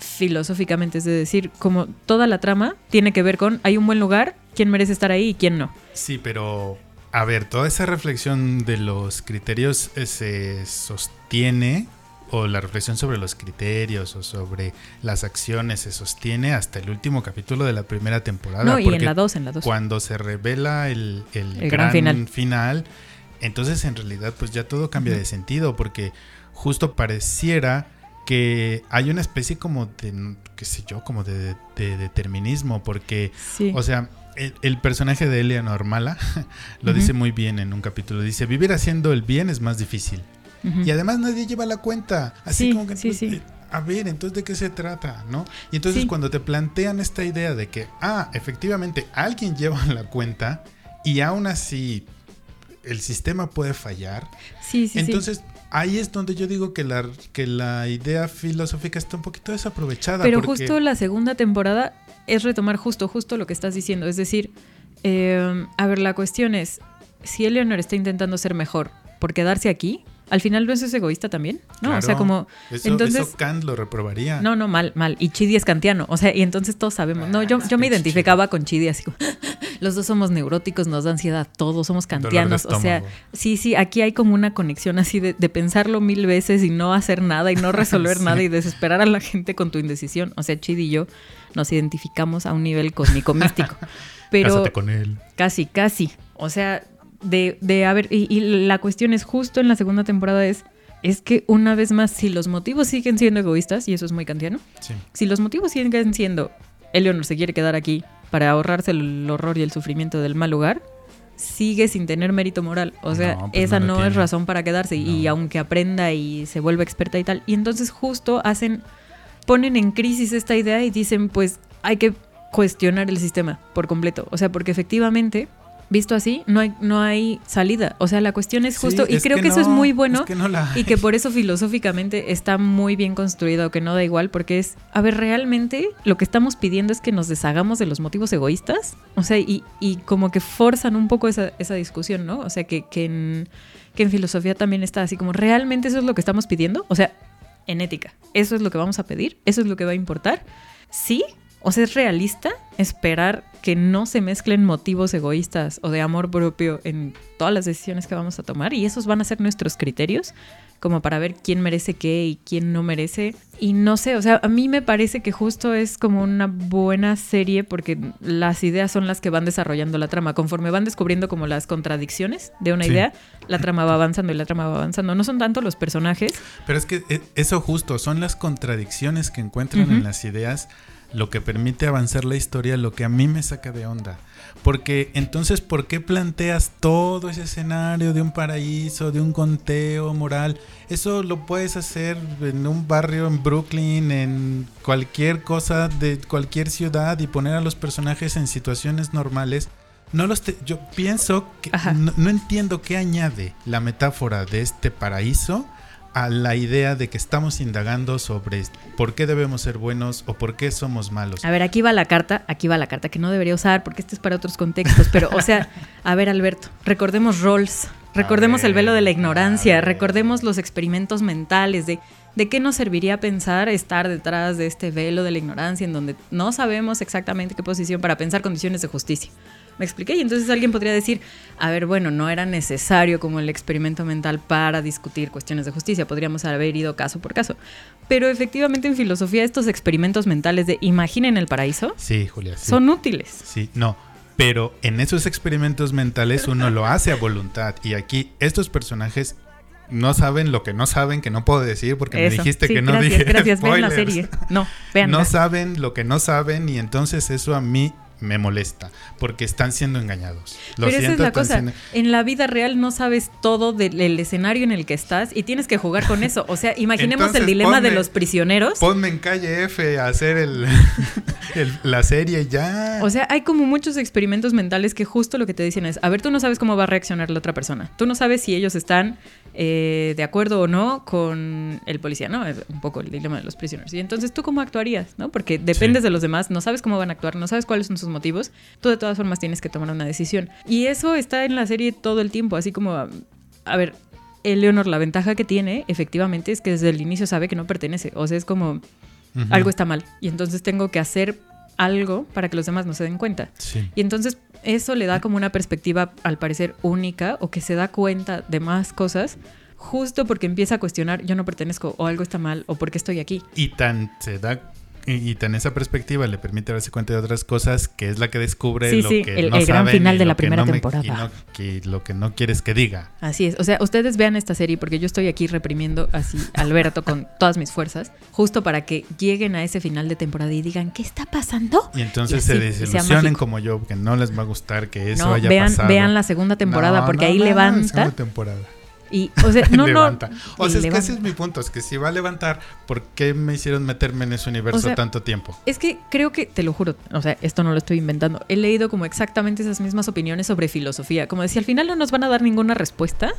B: filosóficamente, es decir, como toda la trama tiene que ver con hay un buen lugar, quién merece estar ahí y quién no.
C: Sí, pero a ver, toda esa reflexión de los criterios eh, se sostiene, o la reflexión sobre los criterios o sobre las acciones se sostiene hasta el último capítulo de la primera temporada.
B: no, y en la 2, en la 2.
C: Cuando se revela el, el
B: El gran final.
C: final, entonces en realidad pues ya todo cambia de sentido, porque justo pareciera que hay una especie como de, qué sé yo, como de, de determinismo, porque
B: Sí.
C: o sea, el, el personaje de Eleanor Mala lo dice muy bien en un capítulo. Dice, vivir haciendo el bien es más difícil. Y además nadie lleva la cuenta. Así
B: Sí,
C: como que...
B: sí,
C: pues,
B: sí.
C: eh, A ver, entonces ¿de qué se trata? ¿No? Y entonces cuando te plantean esta idea de que, ah, efectivamente, alguien lleva la cuenta y aún así el sistema puede fallar,
B: sí, sí, sí.
C: entonces ahí es donde yo digo que la, que la idea filosófica está un poquito desaprovechada.
B: Pero
C: porque-
B: justo la segunda temporada es retomar justo, justo lo que estás diciendo. Es decir, eh, a ver, la cuestión es, si Eleanor está intentando ser mejor por quedarse aquí, al final no es egoísta también, ¿no? o sea, como...
C: Eso,
B: entonces-
C: eso Kant lo reprobaría.
B: No, no, mal, mal. Y Chidi es kantiano. O sea, y entonces todos sabemos. No, yo, yo me identificaba con Chidi así como, los dos somos neuróticos, nos da ansiedad, todos somos kantianos. O sea, sí, sí, aquí hay como una conexión así de, de pensarlo mil veces y no hacer nada y no resolver
C: Sí.
B: nada y desesperar a la gente con tu indecisión. O sea, Chidi y yo nos identificamos a un nivel cósmico místico. Pero
C: Cásate con él.
B: casi, casi. O sea, de, de a ver, y, y la cuestión es justo en la segunda temporada es, es que una vez más, si los motivos siguen siendo egoístas, y eso es muy kantiano,
C: Sí.
B: si los motivos siguen siendo Eleonor se quiere quedar aquí para ahorrarse el horror y el sufrimiento del mal lugar, sigue sin tener mérito moral. O sea,
C: No, pues
B: esa
C: no
B: es razón para quedarse. Y aunque aprenda y se vuelva experta y tal. Y entonces justo hacen, ponen en crisis esta idea y dicen, pues hay que cuestionar el sistema por completo. O sea, porque efectivamente, visto así, no hay, no hay salida. O sea, la cuestión es
C: Sí,
B: justo, y
C: es
B: creo que, eso es muy bueno.
C: es que no la
B: Y que por eso filosóficamente está muy bien construido, que no da igual, porque es, a ver, realmente lo que estamos pidiendo es que nos deshagamos de los motivos egoístas, o sea, y, y como que forzan un poco esa, esa discusión, ¿no? O sea, que, que, en, que en filosofía también está así como, ¿realmente eso es lo que estamos pidiendo? O sea, en ética, ¿eso es lo que vamos a pedir? ¿Eso es lo que va a importar? Sí, o sea, es realista esperar que no se mezclen motivos egoístas o de amor propio en todas las decisiones que vamos a tomar y esos van a ser nuestros criterios como para ver quién merece qué y quién no merece. Y no sé, o sea, a mí me parece que justo es como una buena serie porque las ideas son las que van desarrollando la trama. Conforme van descubriendo como las contradicciones de una
C: Sí.
B: idea, la trama va avanzando y la trama va avanzando. No son tanto los personajes,
C: Pero es que eh, eso justo, son las contradicciones que encuentran
B: Ujú.
C: en las ideas lo que permite avanzar la historia, lo que a mí me saca de onda. Porque entonces, ¿por qué planteas todo ese escenario de un paraíso, de un conteo moral? Eso lo puedes hacer en un barrio en Brooklyn, en cualquier cosa de cualquier ciudad y poner a los personajes en situaciones normales. No los te- yo pienso que no entiendo qué añade la metáfora de este paraíso a la idea de que estamos indagando sobre por qué debemos ser buenos o por qué somos malos.
B: A ver, aquí va la carta, aquí va la carta que no debería usar porque este es para otros contextos, pero o sea, a ver Alberto, recordemos roles, recordemos el velo de la ignorancia, recordemos los experimentos mentales de de qué nos serviría pensar estar detrás de este velo de la ignorancia en donde no sabemos exactamente qué posición para pensar condiciones de justicia. ¿Me expliqué? Y entonces alguien podría decir, a ver, bueno, no era necesario como el experimento mental para discutir cuestiones de justicia, podríamos haber ido caso por caso. Pero efectivamente en filosofía estos experimentos mentales de imaginen el paraíso
C: Sí, Julia. sí.
B: son útiles.
C: Sí, no. Pero en esos experimentos mentales uno lo hace a voluntad. Y aquí estos personajes no saben lo que no saben, que no puedo decir porque
B: Eso.
C: me dijiste
B: Sí,
C: que no
B: gracias,
C: dije
B: gracias, vean la
C: spoilers.
B: serie. No, vean.
C: No saben lo que no saben y entonces eso a mí me molesta porque están siendo engañados. Lo
B: Pero esa es
C: siento,
B: la cosa.
C: siendo-
B: En la vida real no sabes todo del el escenario en el que estás y tienes que jugar con eso. O sea, imaginemos
C: Entonces,
B: el dilema de los prisioneros.
C: Ponme en calle F a hacer el, el- la serie ya.
B: O sea, hay como muchos experimentos mentales que justo lo que te dicen es, a ver, tú no sabes cómo va a reaccionar la otra persona. Tú no sabes si ellos están eh, de acuerdo o no con el policía, ¿no? Es un poco el dilema de los prisioneros. Y entonces, ¿tú cómo actuarías? ¿no? Porque dependes
C: Sí.
B: de los demás, no sabes cómo van a actuar, no sabes cuáles son sus motivos. Tú de todas formas tienes que tomar una decisión. Y eso está en la serie todo el tiempo, así como, a ver, Eleonor, la ventaja que tiene, efectivamente, es que desde el inicio sabe que no pertenece. O sea, es como, algo está mal. Y entonces tengo que hacer algo para que los demás no se den cuenta.
C: Sí.
B: Y entonces eso le da como una perspectiva, al parecer, única o que se da cuenta de más cosas justo porque empieza a cuestionar, yo no pertenezco o algo está mal o por qué estoy aquí.
C: Y tan se da y, y tan esa perspectiva le permite darse cuenta de otras cosas que es la que descubre
B: Sí,
C: lo
B: sí,
C: que
B: el-
C: no
B: el gran final de
C: lo
B: la
C: que
B: primera
C: no me-
B: temporada.
C: y no- que lo que no quieres que diga.
B: Así es, o sea, ustedes vean esta serie porque yo estoy aquí reprimiendo así Alberto con todas mis fuerzas, justo para que lleguen a ese final de temporada y digan, ¿qué está pasando?
C: Y entonces
B: Y así,
C: se desilusionen como yo, que no les va a gustar que eso
B: no,
C: haya
B: vean,
C: pasado.
B: vean la segunda temporada porque ahí
C: no, no, la segunda temporada.
B: Y, o sea, no, no,
C: levanta. O
B: y
C: sea, es que ese es mi punto, es que si va a levantar, ¿por qué me hicieron meterme en ese universo
B: O sea,
C: tanto tiempo?
B: Es que creo que, te lo juro, o sea, esto no lo estoy inventando. He leído como exactamente esas mismas opiniones sobre filosofía. Como decía, al final no nos van a dar ninguna respuesta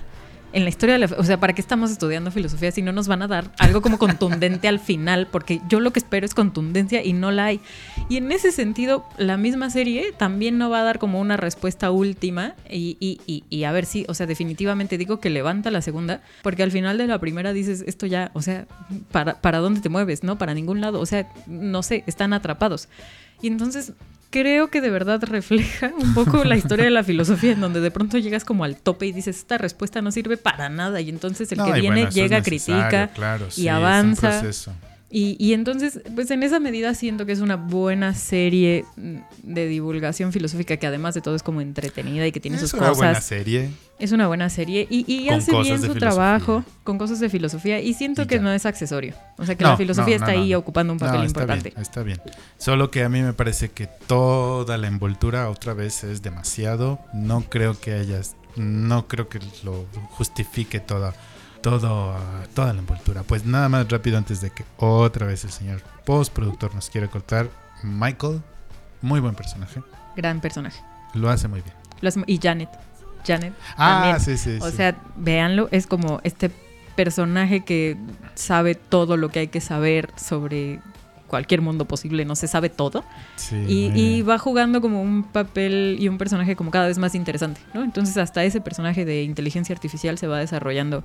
B: en la historia de la... O sea, ¿para qué estamos estudiando filosofía si no nos van a dar algo como contundente al final? Porque yo lo que espero es contundencia y no la hay. Y en ese sentido, la misma serie también no va a dar como una respuesta última y, y, y, a ver si, o sea, definitivamente digo que levanta la segunda, porque al final de la primera dices, esto ya, o sea, ¿para, para dónde te mueves? ¿No? Para ningún lado, o sea, no sé, están atrapados. Y entonces creo que de verdad refleja un poco la historia de la filosofía, en donde de pronto llegas como al tope y dices, esta respuesta no sirve para nada, y entonces el
C: No,
B: que viene
C: bueno,
B: llega, critica
C: claro, sí,
B: y
C: es un
B: avanza.
C: proceso.
B: Y, y, entonces, pues en esa medida siento que es una buena serie de divulgación filosófica que además de todo es como entretenida y que tiene sus cosas. Es una buena
C: serie.
B: Es una buena serie y, y hace bien su trabajo con cosas de filosofía y siento que no es accesorio. O sea que la filosofía está ahí ocupando un papel importante.
C: está bien. Solo que a mí me parece que toda la envoltura otra vez es demasiado. No creo que hayas, no creo que lo justifique toda todo, toda la envoltura. Pues nada más rápido antes de que otra vez el señor postproductor nos quiera cortar. Michael, muy buen personaje.
B: Gran personaje.
C: Lo hace muy bien.
B: y Janet. Janet.
C: Ah, sí, sí.
B: O sea, véanlo, es como este personaje que sabe todo lo que hay que saber sobre cualquier mundo posible, no se sabe todo. y, y, va jugando como un papel y un personaje como cada vez más interesante, ¿no? Entonces hasta ese personaje de inteligencia artificial se va desarrollando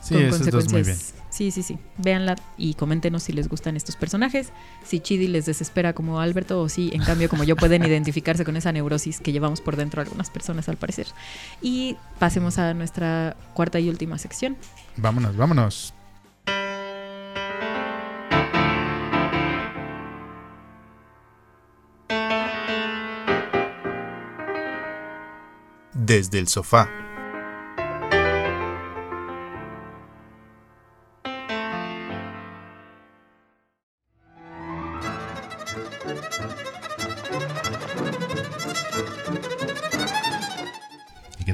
C: Sí, con consecuencias.
B: Sí, sí, sí. Véanla y coméntenos si les gustan estos personajes. Si Chidi les desespera como Alberto o si, en cambio, como yo, pueden identificarse con esa neurosis que llevamos por dentro algunas personas al parecer. Y pasemos a nuestra cuarta y última sección.
C: Vámonos, vámonos. Desde el sofá.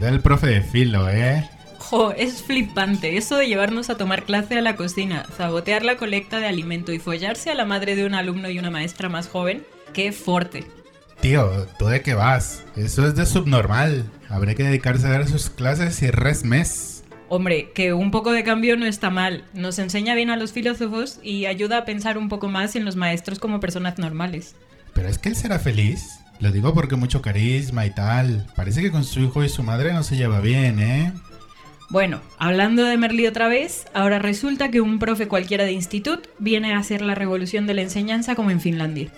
C: El profe de filo, ¿eh?
B: Jo, es flipante. Eso de llevarnos a tomar clase a la cocina, sabotear la colecta de alimento y follarse a la madre de un alumno y una maestra más joven, qué fuerte.
C: Tío, ¿tú de qué vas? Eso es de subnormal. Habrá que dedicarse a dar sus clases y res mes.
B: Hombre, que un poco de cambio no está mal. Nos enseña bien a los filósofos y ayuda a pensar un poco más en los maestros como personas normales.
C: Pero es que él será feliz. Lo digo porque mucho carisma y tal. Parece que con su hijo y su madre no se lleva bien, ¿eh?
B: Bueno, hablando de Merli otra vez, ahora resulta que un profe cualquiera de instituto viene a hacer la revolución de la enseñanza como en Finlandia.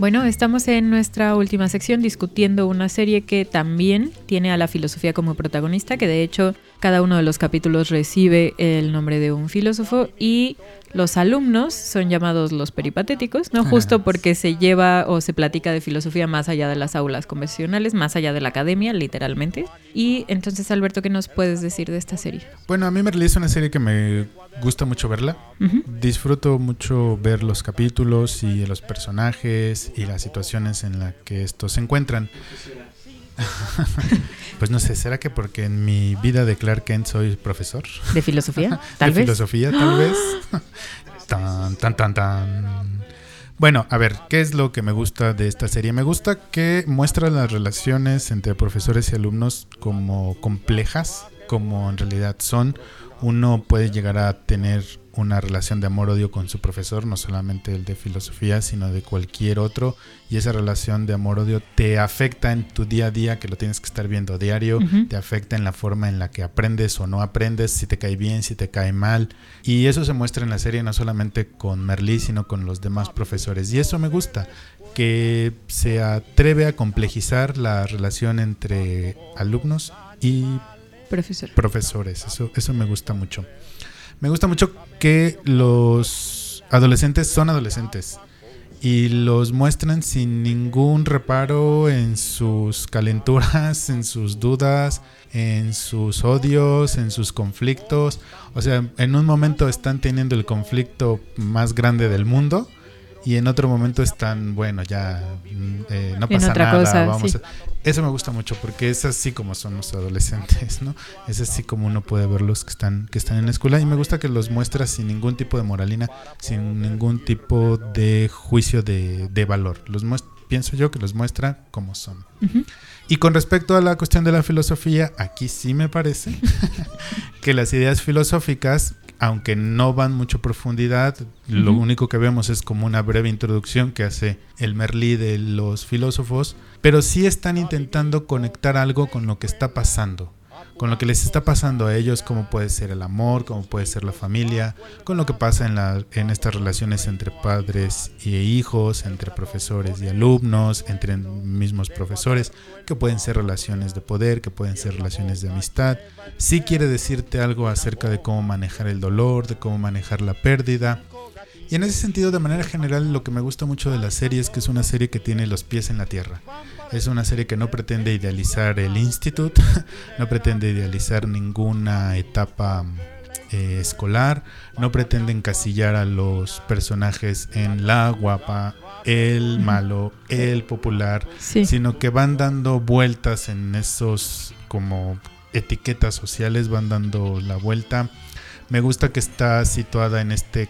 B: Bueno, estamos en nuestra última sección discutiendo una serie que también tiene a la filosofía como protagonista, que de hecho cada uno de los capítulos recibe el nombre de un filósofo y los alumnos son llamados los peripatéticos, ¿no? Justo porque se lleva o se platica de filosofía más allá de las aulas convencionales, más allá de la academia, literalmente. Y entonces, Alberto, ¿qué nos puedes decir de esta serie?
C: Bueno, a mí me es una serie que me gusta mucho verla. Disfruto mucho ver los capítulos y los personajes y las situaciones en las que estos se encuentran. pues no sé, ¿será que porque en mi vida de Clark Kent soy profesor?
B: ¿De filosofía? Tal
C: de filosofía, tal vez. tan, tan, tan, tan. Bueno, a ver, ¿qué es lo que me gusta de esta serie? Me gusta que muestra las relaciones entre profesores y alumnos como complejas, como en realidad son. Uno puede llegar a tener una relación de amor-odio con su profesor, no solamente el de filosofía, sino de cualquier otro, y esa relación de amor-odio te afecta en tu día a día, que lo tienes que estar viendo diario, te afecta en la forma en la que aprendes o no aprendes, si te cae bien, si te cae mal, y eso se muestra en la serie no solamente con Merlí, sino con los demás profesores, y eso me gusta, que se atreve a complejizar la relación entre alumnos y profesores, eso, eso me gusta mucho. Me gusta mucho que los adolescentes son adolescentes y los muestran sin ningún reparo en sus calenturas, en sus dudas, en sus odios, en sus conflictos. O sea, en un momento están teniendo el conflicto más grande del mundo y en otro momento están, bueno, ya mm, eh, no pasa nada, vamos Eso me gusta mucho porque es así como son los adolescentes, ¿no? Es así como uno puede verlos que están que están en la escuela y me gusta que los muestra sin ningún tipo de moralina, sin ningún tipo de juicio de, de valor. Los pienso yo que los muestra como son. Y con respecto a la cuestión de la filosofía, aquí sí me parece que las ideas filosóficas aunque no van mucho profundidad, lo único que vemos es como una breve introducción que hace el Merlí de los filósofos, pero sí están intentando conectar algo con lo que está pasando. Con lo que les está pasando a ellos, cómo puede ser el amor, cómo puede ser la familia, con lo que pasa en, la, en estas relaciones entre padres y hijos, entre profesores y alumnos, entre mismos profesores, que pueden ser relaciones de poder, que pueden ser relaciones de amistad. Sí quiere decirte algo acerca de cómo manejar el dolor, de cómo manejar la pérdida y en ese sentido, de manera general, lo que me gusta mucho de la serie es que es una serie que tiene los pies en la tierra. Es una serie que no pretende idealizar el instituto, no pretende idealizar ninguna etapa eh, escolar, no pretende encasillar a los personajes en la guapa, el malo, el popular, sino que van dando vueltas en esos como etiquetas sociales, van dando la vuelta. Me gusta que está situada en este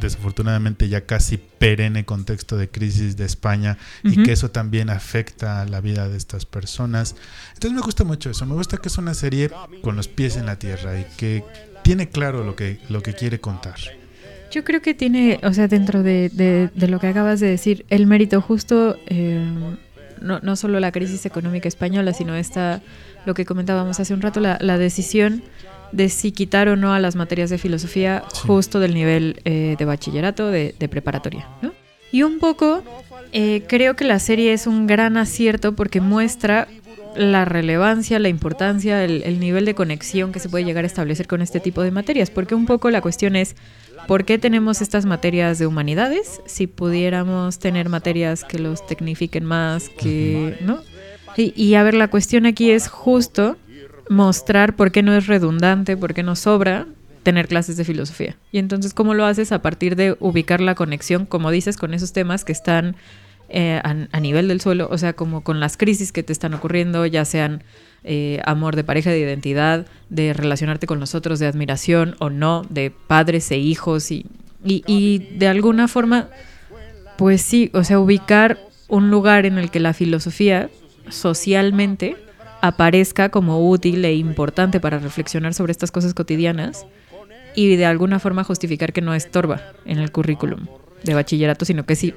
C: desafortunadamente ya casi perenne contexto de crisis de España y que eso también afecta la vida de estas personas. Entonces me gusta mucho eso, me gusta que es una serie con los pies en la tierra y que tiene claro lo que, lo que quiere contar.
B: Yo creo que tiene, o sea, dentro de, lo que acabas de decir, el mérito justo, eh, no, no solo la crisis económica española, sino esta, lo que comentábamos hace un rato, la, la decisión de si quitar o no a las materias de filosofía justo del nivel eh, de bachillerato, de, preparatoria. Y un poco eh, creo que la serie es un gran acierto porque muestra la relevancia, la importancia, el, nivel de conexión que se puede llegar a establecer con este tipo de materias, porque un poco la cuestión es, ¿por qué tenemos estas materias de humanidades? Si pudiéramos tener materias que los tecnifiquen más, que, ¿no? y a ver, la cuestión aquí es justo mostrar por qué no es redundante, por qué no sobra tener clases de filosofía. Y entonces, ¿cómo lo haces? A partir de ubicar la conexión, como dices, con esos temas que están eh, a, nivel del suelo, o sea, como con las crisis que te están ocurriendo, ya sean eh, amor de pareja, de identidad, de relacionarte con los otros, de admiración o no, de padres e hijos, y, y, y de alguna forma, pues sí, o sea, ubicar un lugar en el que la filosofía socialmente aparezca como útil e importante para reflexionar sobre estas cosas cotidianas y de alguna forma justificar que no estorba en el currículum de bachillerato, sino que sí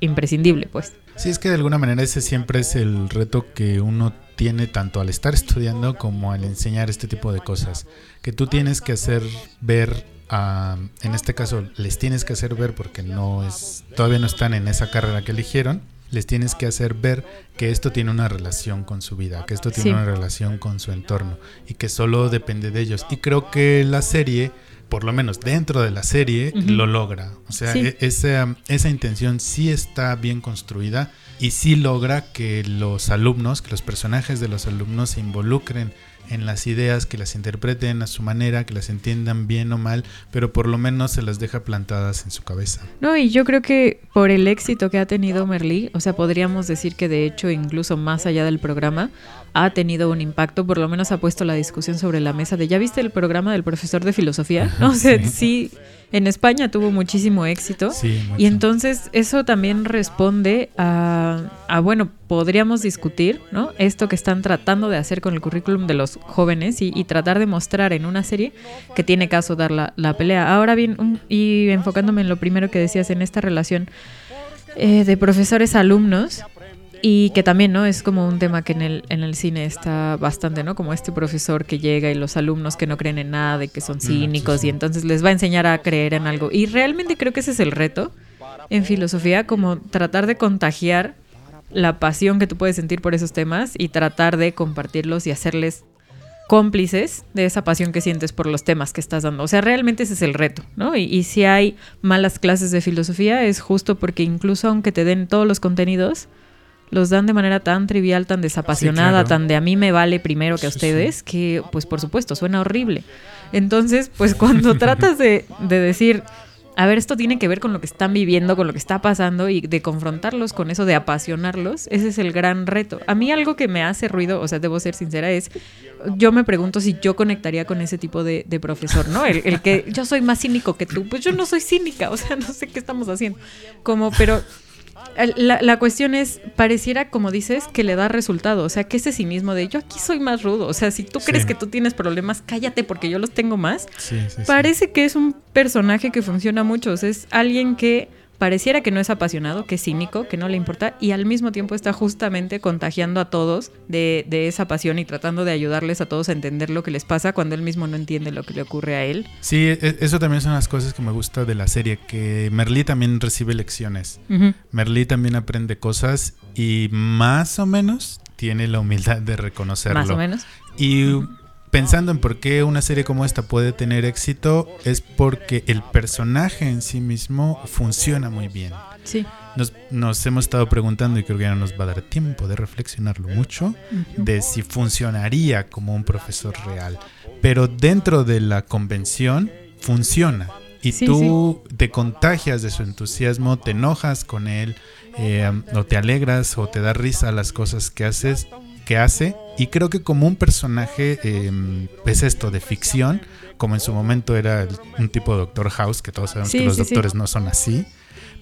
B: imprescindible, pues.
C: Sí, es que de alguna manera ese siempre es el reto que uno tiene tanto al estar estudiando como al enseñar este tipo de cosas, que tú tienes que hacer ver a, en este caso les tienes que hacer ver porque no es todavía no están en esa carrera que eligieron les tienes que hacer ver que esto tiene una relación con su vida, que esto tiene una relación con su entorno y que solo depende de ellos. Y creo que la serie, por lo menos dentro de la serie, lo logra. O sea, e-, esa, esa intención sí está bien construida y sí logra que los alumnos, que los personajes de los alumnos se involucren en las ideas, que las interpreten a su manera, que las entiendan bien o mal, pero por lo menos se las deja plantadas en su cabeza.
B: No, y yo creo que por el éxito que ha tenido Merlí, o sea, podríamos decir que de hecho incluso más allá del programa, ha tenido un impacto, por lo menos ha puesto la discusión sobre la mesa de, ¿ya viste el programa del profesor de filosofía? No sé, sí en España tuvo muchísimo éxito. y entonces eso también responde a, bueno, podríamos discutir, ¿no? Esto que están tratando de hacer con el currículum de los jóvenes y, tratar de mostrar en una serie que tiene caso dar la, la pelea. Ahora bien, y enfocándome en lo primero que decías en esta relación eh, de profesores-alumnos, y que también, ¿no? Es como un tema que en el, en el cine está bastante, ¿no? Como este profesor que llega y los alumnos que no creen en nada y que son cínicos y entonces les va a enseñar a creer en algo. Y realmente creo que ese es el reto en filosofía, como tratar de contagiar la pasión que tú puedes sentir por esos temas y tratar de compartirlos y hacerles cómplices de esa pasión que sientes por los temas que estás dando. O sea, realmente ese es el reto, ¿no? Y, y si hay malas clases de filosofía es justo porque incluso aunque te den todos los contenidos, los dan de manera tan trivial, tan desapasionada, tan de a mí me vale primero que a ustedes, que pues por supuesto suena horrible. Entonces, pues cuando tratas de, de decir, a ver, esto tiene que ver con lo que están viviendo, con lo que está pasando y de confrontarlos con eso, de apasionarlos, ese es el gran reto. A mí algo que me hace ruido, o sea, debo ser sincera, es, yo me pregunto si yo conectaría con ese tipo de, de profesor, ¿no? El, el, que yo soy más cínico que tú, pues yo no soy cínica, o sea, no sé qué estamos haciendo. Como, pero la, cuestión es, pareciera, como dices, que le da resultado. O sea, que ese mismo de yo aquí soy más rudo. O sea, si tú crees que tú tienes problemas, cállate porque yo los tengo más. Parece que es un personaje que funciona mucho. es alguien que pareciera que no es apasionado, que es cínico, que no le importa, y al mismo tiempo está justamente contagiando a todos de, de, esa pasión y tratando de ayudarles a todos a entender lo que les pasa cuando él mismo no entiende lo que le ocurre a él.
C: Sí, e, eso también son las cosas que me gusta de la serie, que Merlí también recibe lecciones. Uh -huh. Merlí también aprende cosas y más o menos tiene la humildad de reconocerlo.
B: Más o menos.
C: Y uh -huh pensando en por qué una serie como esta puede tener éxito es porque el personaje en sí mismo funciona muy bien.
B: Sí.
C: Nos, nos hemos estado preguntando y creo que ya no nos va a dar tiempo de reflexionarlo mucho de si funcionaría como un profesor real. Pero dentro de la convención funciona. Y sí, tú sí. te contagias de su entusiasmo, te enojas con él, eh, o te alegras o te da risa las cosas que haces que hace y creo que como un personaje eh, es esto de ficción como en su momento era un tipo de Doctor House que todos sabemos
B: sí,
C: que los
B: sí,
C: doctores
B: sí.
C: no son así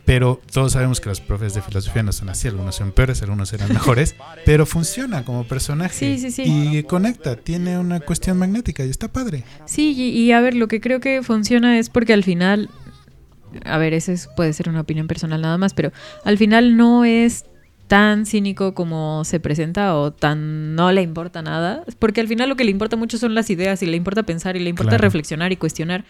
C: pero todos sabemos que los profes de filosofía no son así, algunos son peores, algunos eran mejores, pero funciona como personaje
B: sí, sí, sí.
C: y conecta, tiene una cuestión magnética y está padre.
B: Sí, y, y, a ver, lo que creo que funciona es porque al final, a ver, ese es, puede ser una opinión personal nada más, pero al final no es tan cínico como se presenta o tan no le importa nada, porque al final lo que le importa mucho son las ideas y le importa pensar y le importa
C: Claro.
B: reflexionar y cuestionar.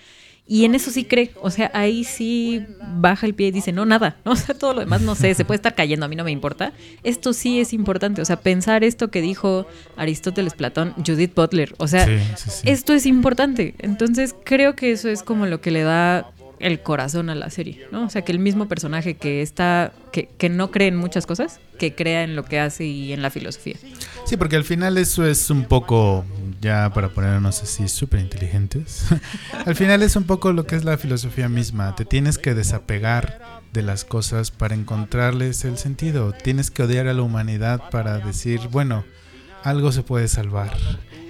B: Y en eso sí cree, o sea, ahí sí baja el pie y dice, no, nada, ¿no? o sea, todo lo demás no sé, se puede estar cayendo, a mí no me importa. Esto sí es importante, o sea, pensar esto que dijo Aristóteles, Platón, Judith Butler, o sea,
C: Sí, sí, sí.
B: esto es importante. Entonces creo que eso es como lo que le da el corazón a la serie, ¿no? O sea, que el mismo personaje que está, que, que no cree en muchas cosas, que crea en lo que hace y en la filosofía.
C: Sí, porque al final eso es un poco, ya para ponernos así súper inteligentes, al final es un poco lo que es la filosofía misma. Te tienes que desapegar de las cosas para encontrarles el sentido. Tienes que odiar a la humanidad para decir, bueno, algo se puede salvar.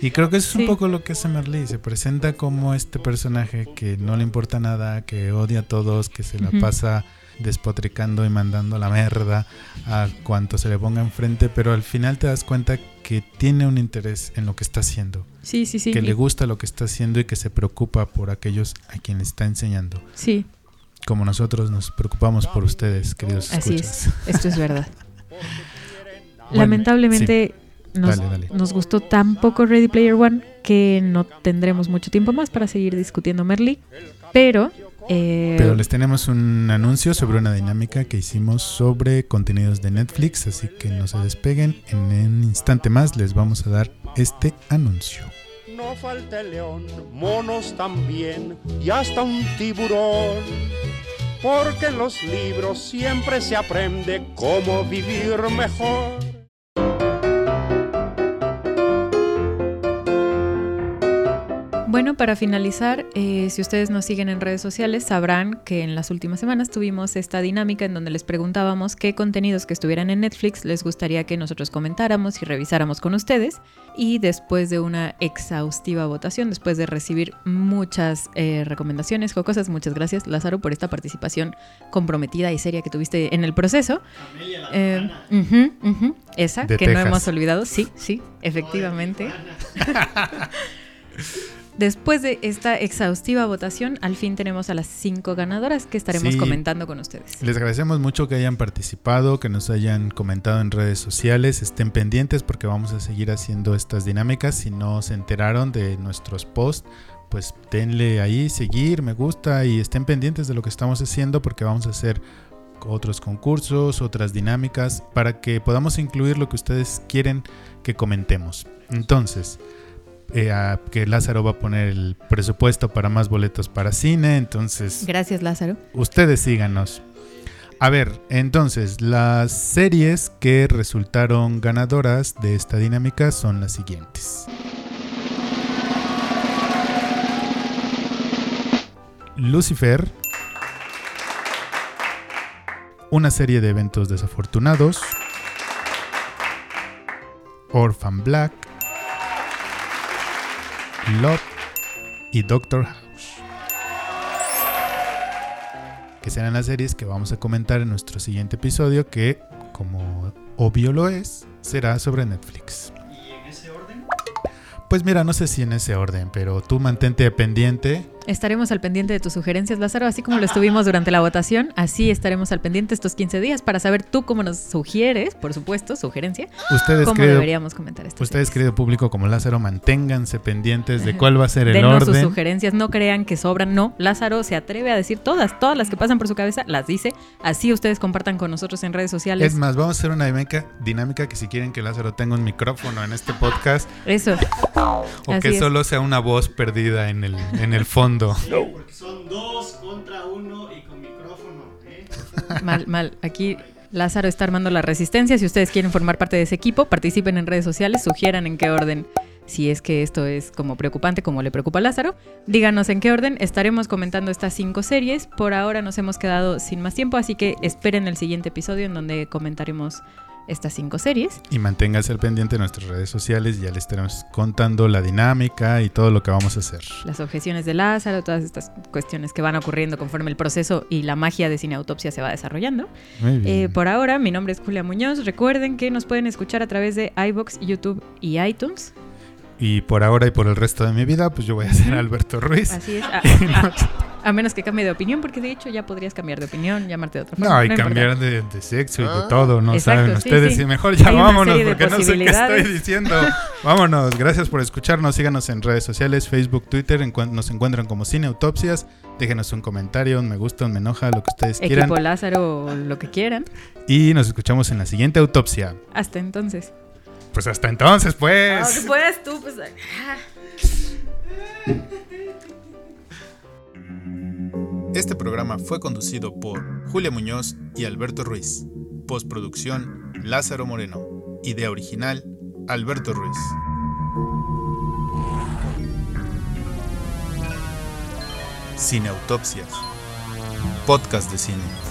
C: Y creo que eso es
B: Sí.
C: un poco lo que hace Merlí. Se presenta como este personaje que no le importa nada, que odia a todos, que se la
B: Ujú.
C: pasa despotricando y mandando la merda a cuanto se le ponga enfrente, pero al final te das cuenta que tiene un interés en lo que está haciendo,
B: Sí, sí, sí.
C: que le gusta lo que está haciendo y que se preocupa por aquellos a quienes está enseñando,
B: Sí,
C: como nosotros nos preocupamos por ustedes, queridos
B: así
C: escuchas.
B: es. Esto es verdad. Lamentablemente nos,
C: Dale, dale.
B: nos gustó tan poco Ready Player One que no tendremos mucho tiempo más para seguir discutiendo Merly. Pero, eh,
C: Pero les tenemos un anuncio sobre una dinámica que hicimos sobre contenidos de Netflix, así que no se despeguen. En un instante más les vamos a dar este anuncio.
H: No falta el león, monos también y hasta un tiburón. Porque en los libros siempre se aprende cómo vivir mejor.
B: Para finalizar, eh, si ustedes nos siguen en redes sociales, sabrán que en las últimas semanas tuvimos esta dinámica en donde les preguntábamos qué contenidos que estuvieran en Netflix les gustaría que nosotros comentáramos y revisáramos con ustedes. Y después de una exhaustiva votación, después de recibir muchas eh, recomendaciones o cosas, muchas gracias Lázaro por esta participación comprometida y seria que tuviste en el proceso. Eh, ujú, esa,
C: De
B: que no hemos olvidado, sí, sí, efectivamente. Después de esta exhaustiva votación, al fin tenemos a las cinco ganadoras que estaremos
C: Sí.
B: comentando con ustedes.
C: Les agradecemos mucho que hayan participado, que nos hayan comentado en redes sociales. Estén pendientes porque vamos a seguir haciendo estas dinámicas. Si no se enteraron de nuestros posts, pues denle ahí seguir, me gusta y estén pendientes de lo que estamos haciendo porque vamos a hacer otros concursos, otras dinámicas para que podamos incluir lo que ustedes quieren que comentemos. Entonces, eh, a- que Lázaro va a poner el presupuesto para más boletos para cine, entonces
B: Gracias, Lázaro.
C: ustedes síganos. A ver, entonces, las series que resultaron ganadoras de esta dinámica son las siguientes. Lucifer, una serie de eventos desafortunados, Orphan Black, Lot y Doctor House que serán las series que vamos a comentar en nuestro siguiente episodio que, como obvio lo es, será sobre Netflix.
G: ¿Y en ese orden?
C: Pues mira, no sé si en ese orden, pero tú mantente pendiente
B: Estaremos al pendiente de tus sugerencias, Lázaro, así como lo estuvimos durante la votación. Así estaremos al pendiente estos 15 días para saber tú cómo nos sugieres, por supuesto, sugerencia,
C: Ustedes,
B: cómo
C: querido,
B: deberíamos comentar esto.
C: ustedes, querido público, como Lázaro, manténganse pendientes de cuál va a ser el
B: Denos sus
C: orden.
B: sugerencias, no crean que sobran. No, Lázaro se atreve a decir todas, todas las que pasan por su cabeza, las dice. Así ustedes compartan con nosotros en redes sociales.
C: Es más, vamos a hacer una dinámica, dinámica que si quieren que Lázaro tenga un micrófono en este podcast
B: Eso.
C: o
B: Así
C: que
B: es.
C: solo sea una voz perdida en el, en el fondo.
G: Porque son dos contra uno y con micrófono. ¿eh?
B: Mal, mal. Aquí Lázaro está armando la resistencia. Si ustedes quieren formar parte de ese equipo, participen en redes sociales, sugieran en qué orden. Si es que esto es como preocupante, como le preocupa a Lázaro, díganos en qué orden. Estaremos comentando estas cinco series. Por ahora nos hemos quedado sin más tiempo, así que esperen el siguiente episodio en donde comentaremos estas cinco series.
C: Y manténganse al pendiente de nuestras redes sociales. Ya les estaremos contando la dinámica y todo lo que vamos a hacer.
B: Las objeciones de Lázaro, todas estas cuestiones que van ocurriendo conforme el proceso y la magia de cineautopsia se va desarrollando.
C: Muy bien.
B: Eh, por ahora, mi nombre es Julia Muñoz. Recuerden que nos pueden escuchar a través de iBox, YouTube y iTunes.
C: Y por ahora y por el resto de mi vida, pues yo voy a ser Alberto Ruiz.
B: Así es. A, a- a menos que cambie de opinión, porque de hecho ya podrías cambiar de opinión, llamarte de otra forma.
C: No, y cambiar de, de sexo y de todo, ¿no
B: Exacto,
C: saben
B: sí,
C: ustedes?
B: sí.
C: Y mejor ya
B: Hay
C: vámonos, porque no sé qué estoy diciendo. vámonos, gracias por escucharnos. Síganos en redes sociales, Facebook, Twitter. nos encuentran como Cine Autopsias. Déjenos un comentario, un me gusta, un me enoja, lo que ustedes quieran.
B: Equipo Lázaro lo que quieran.
C: Y nos escuchamos en la siguiente autopsia.
B: Hasta entonces.
C: Pues hasta entonces, pues.
B: Ah, puedes tú, pues. ah.
C: Este programa fue conducido por Julia Muñoz y Alberto Ruiz. Postproducción, Lázaro Moreno. Idea original, Alberto Ruiz. Cineautopsias. Podcast de cine.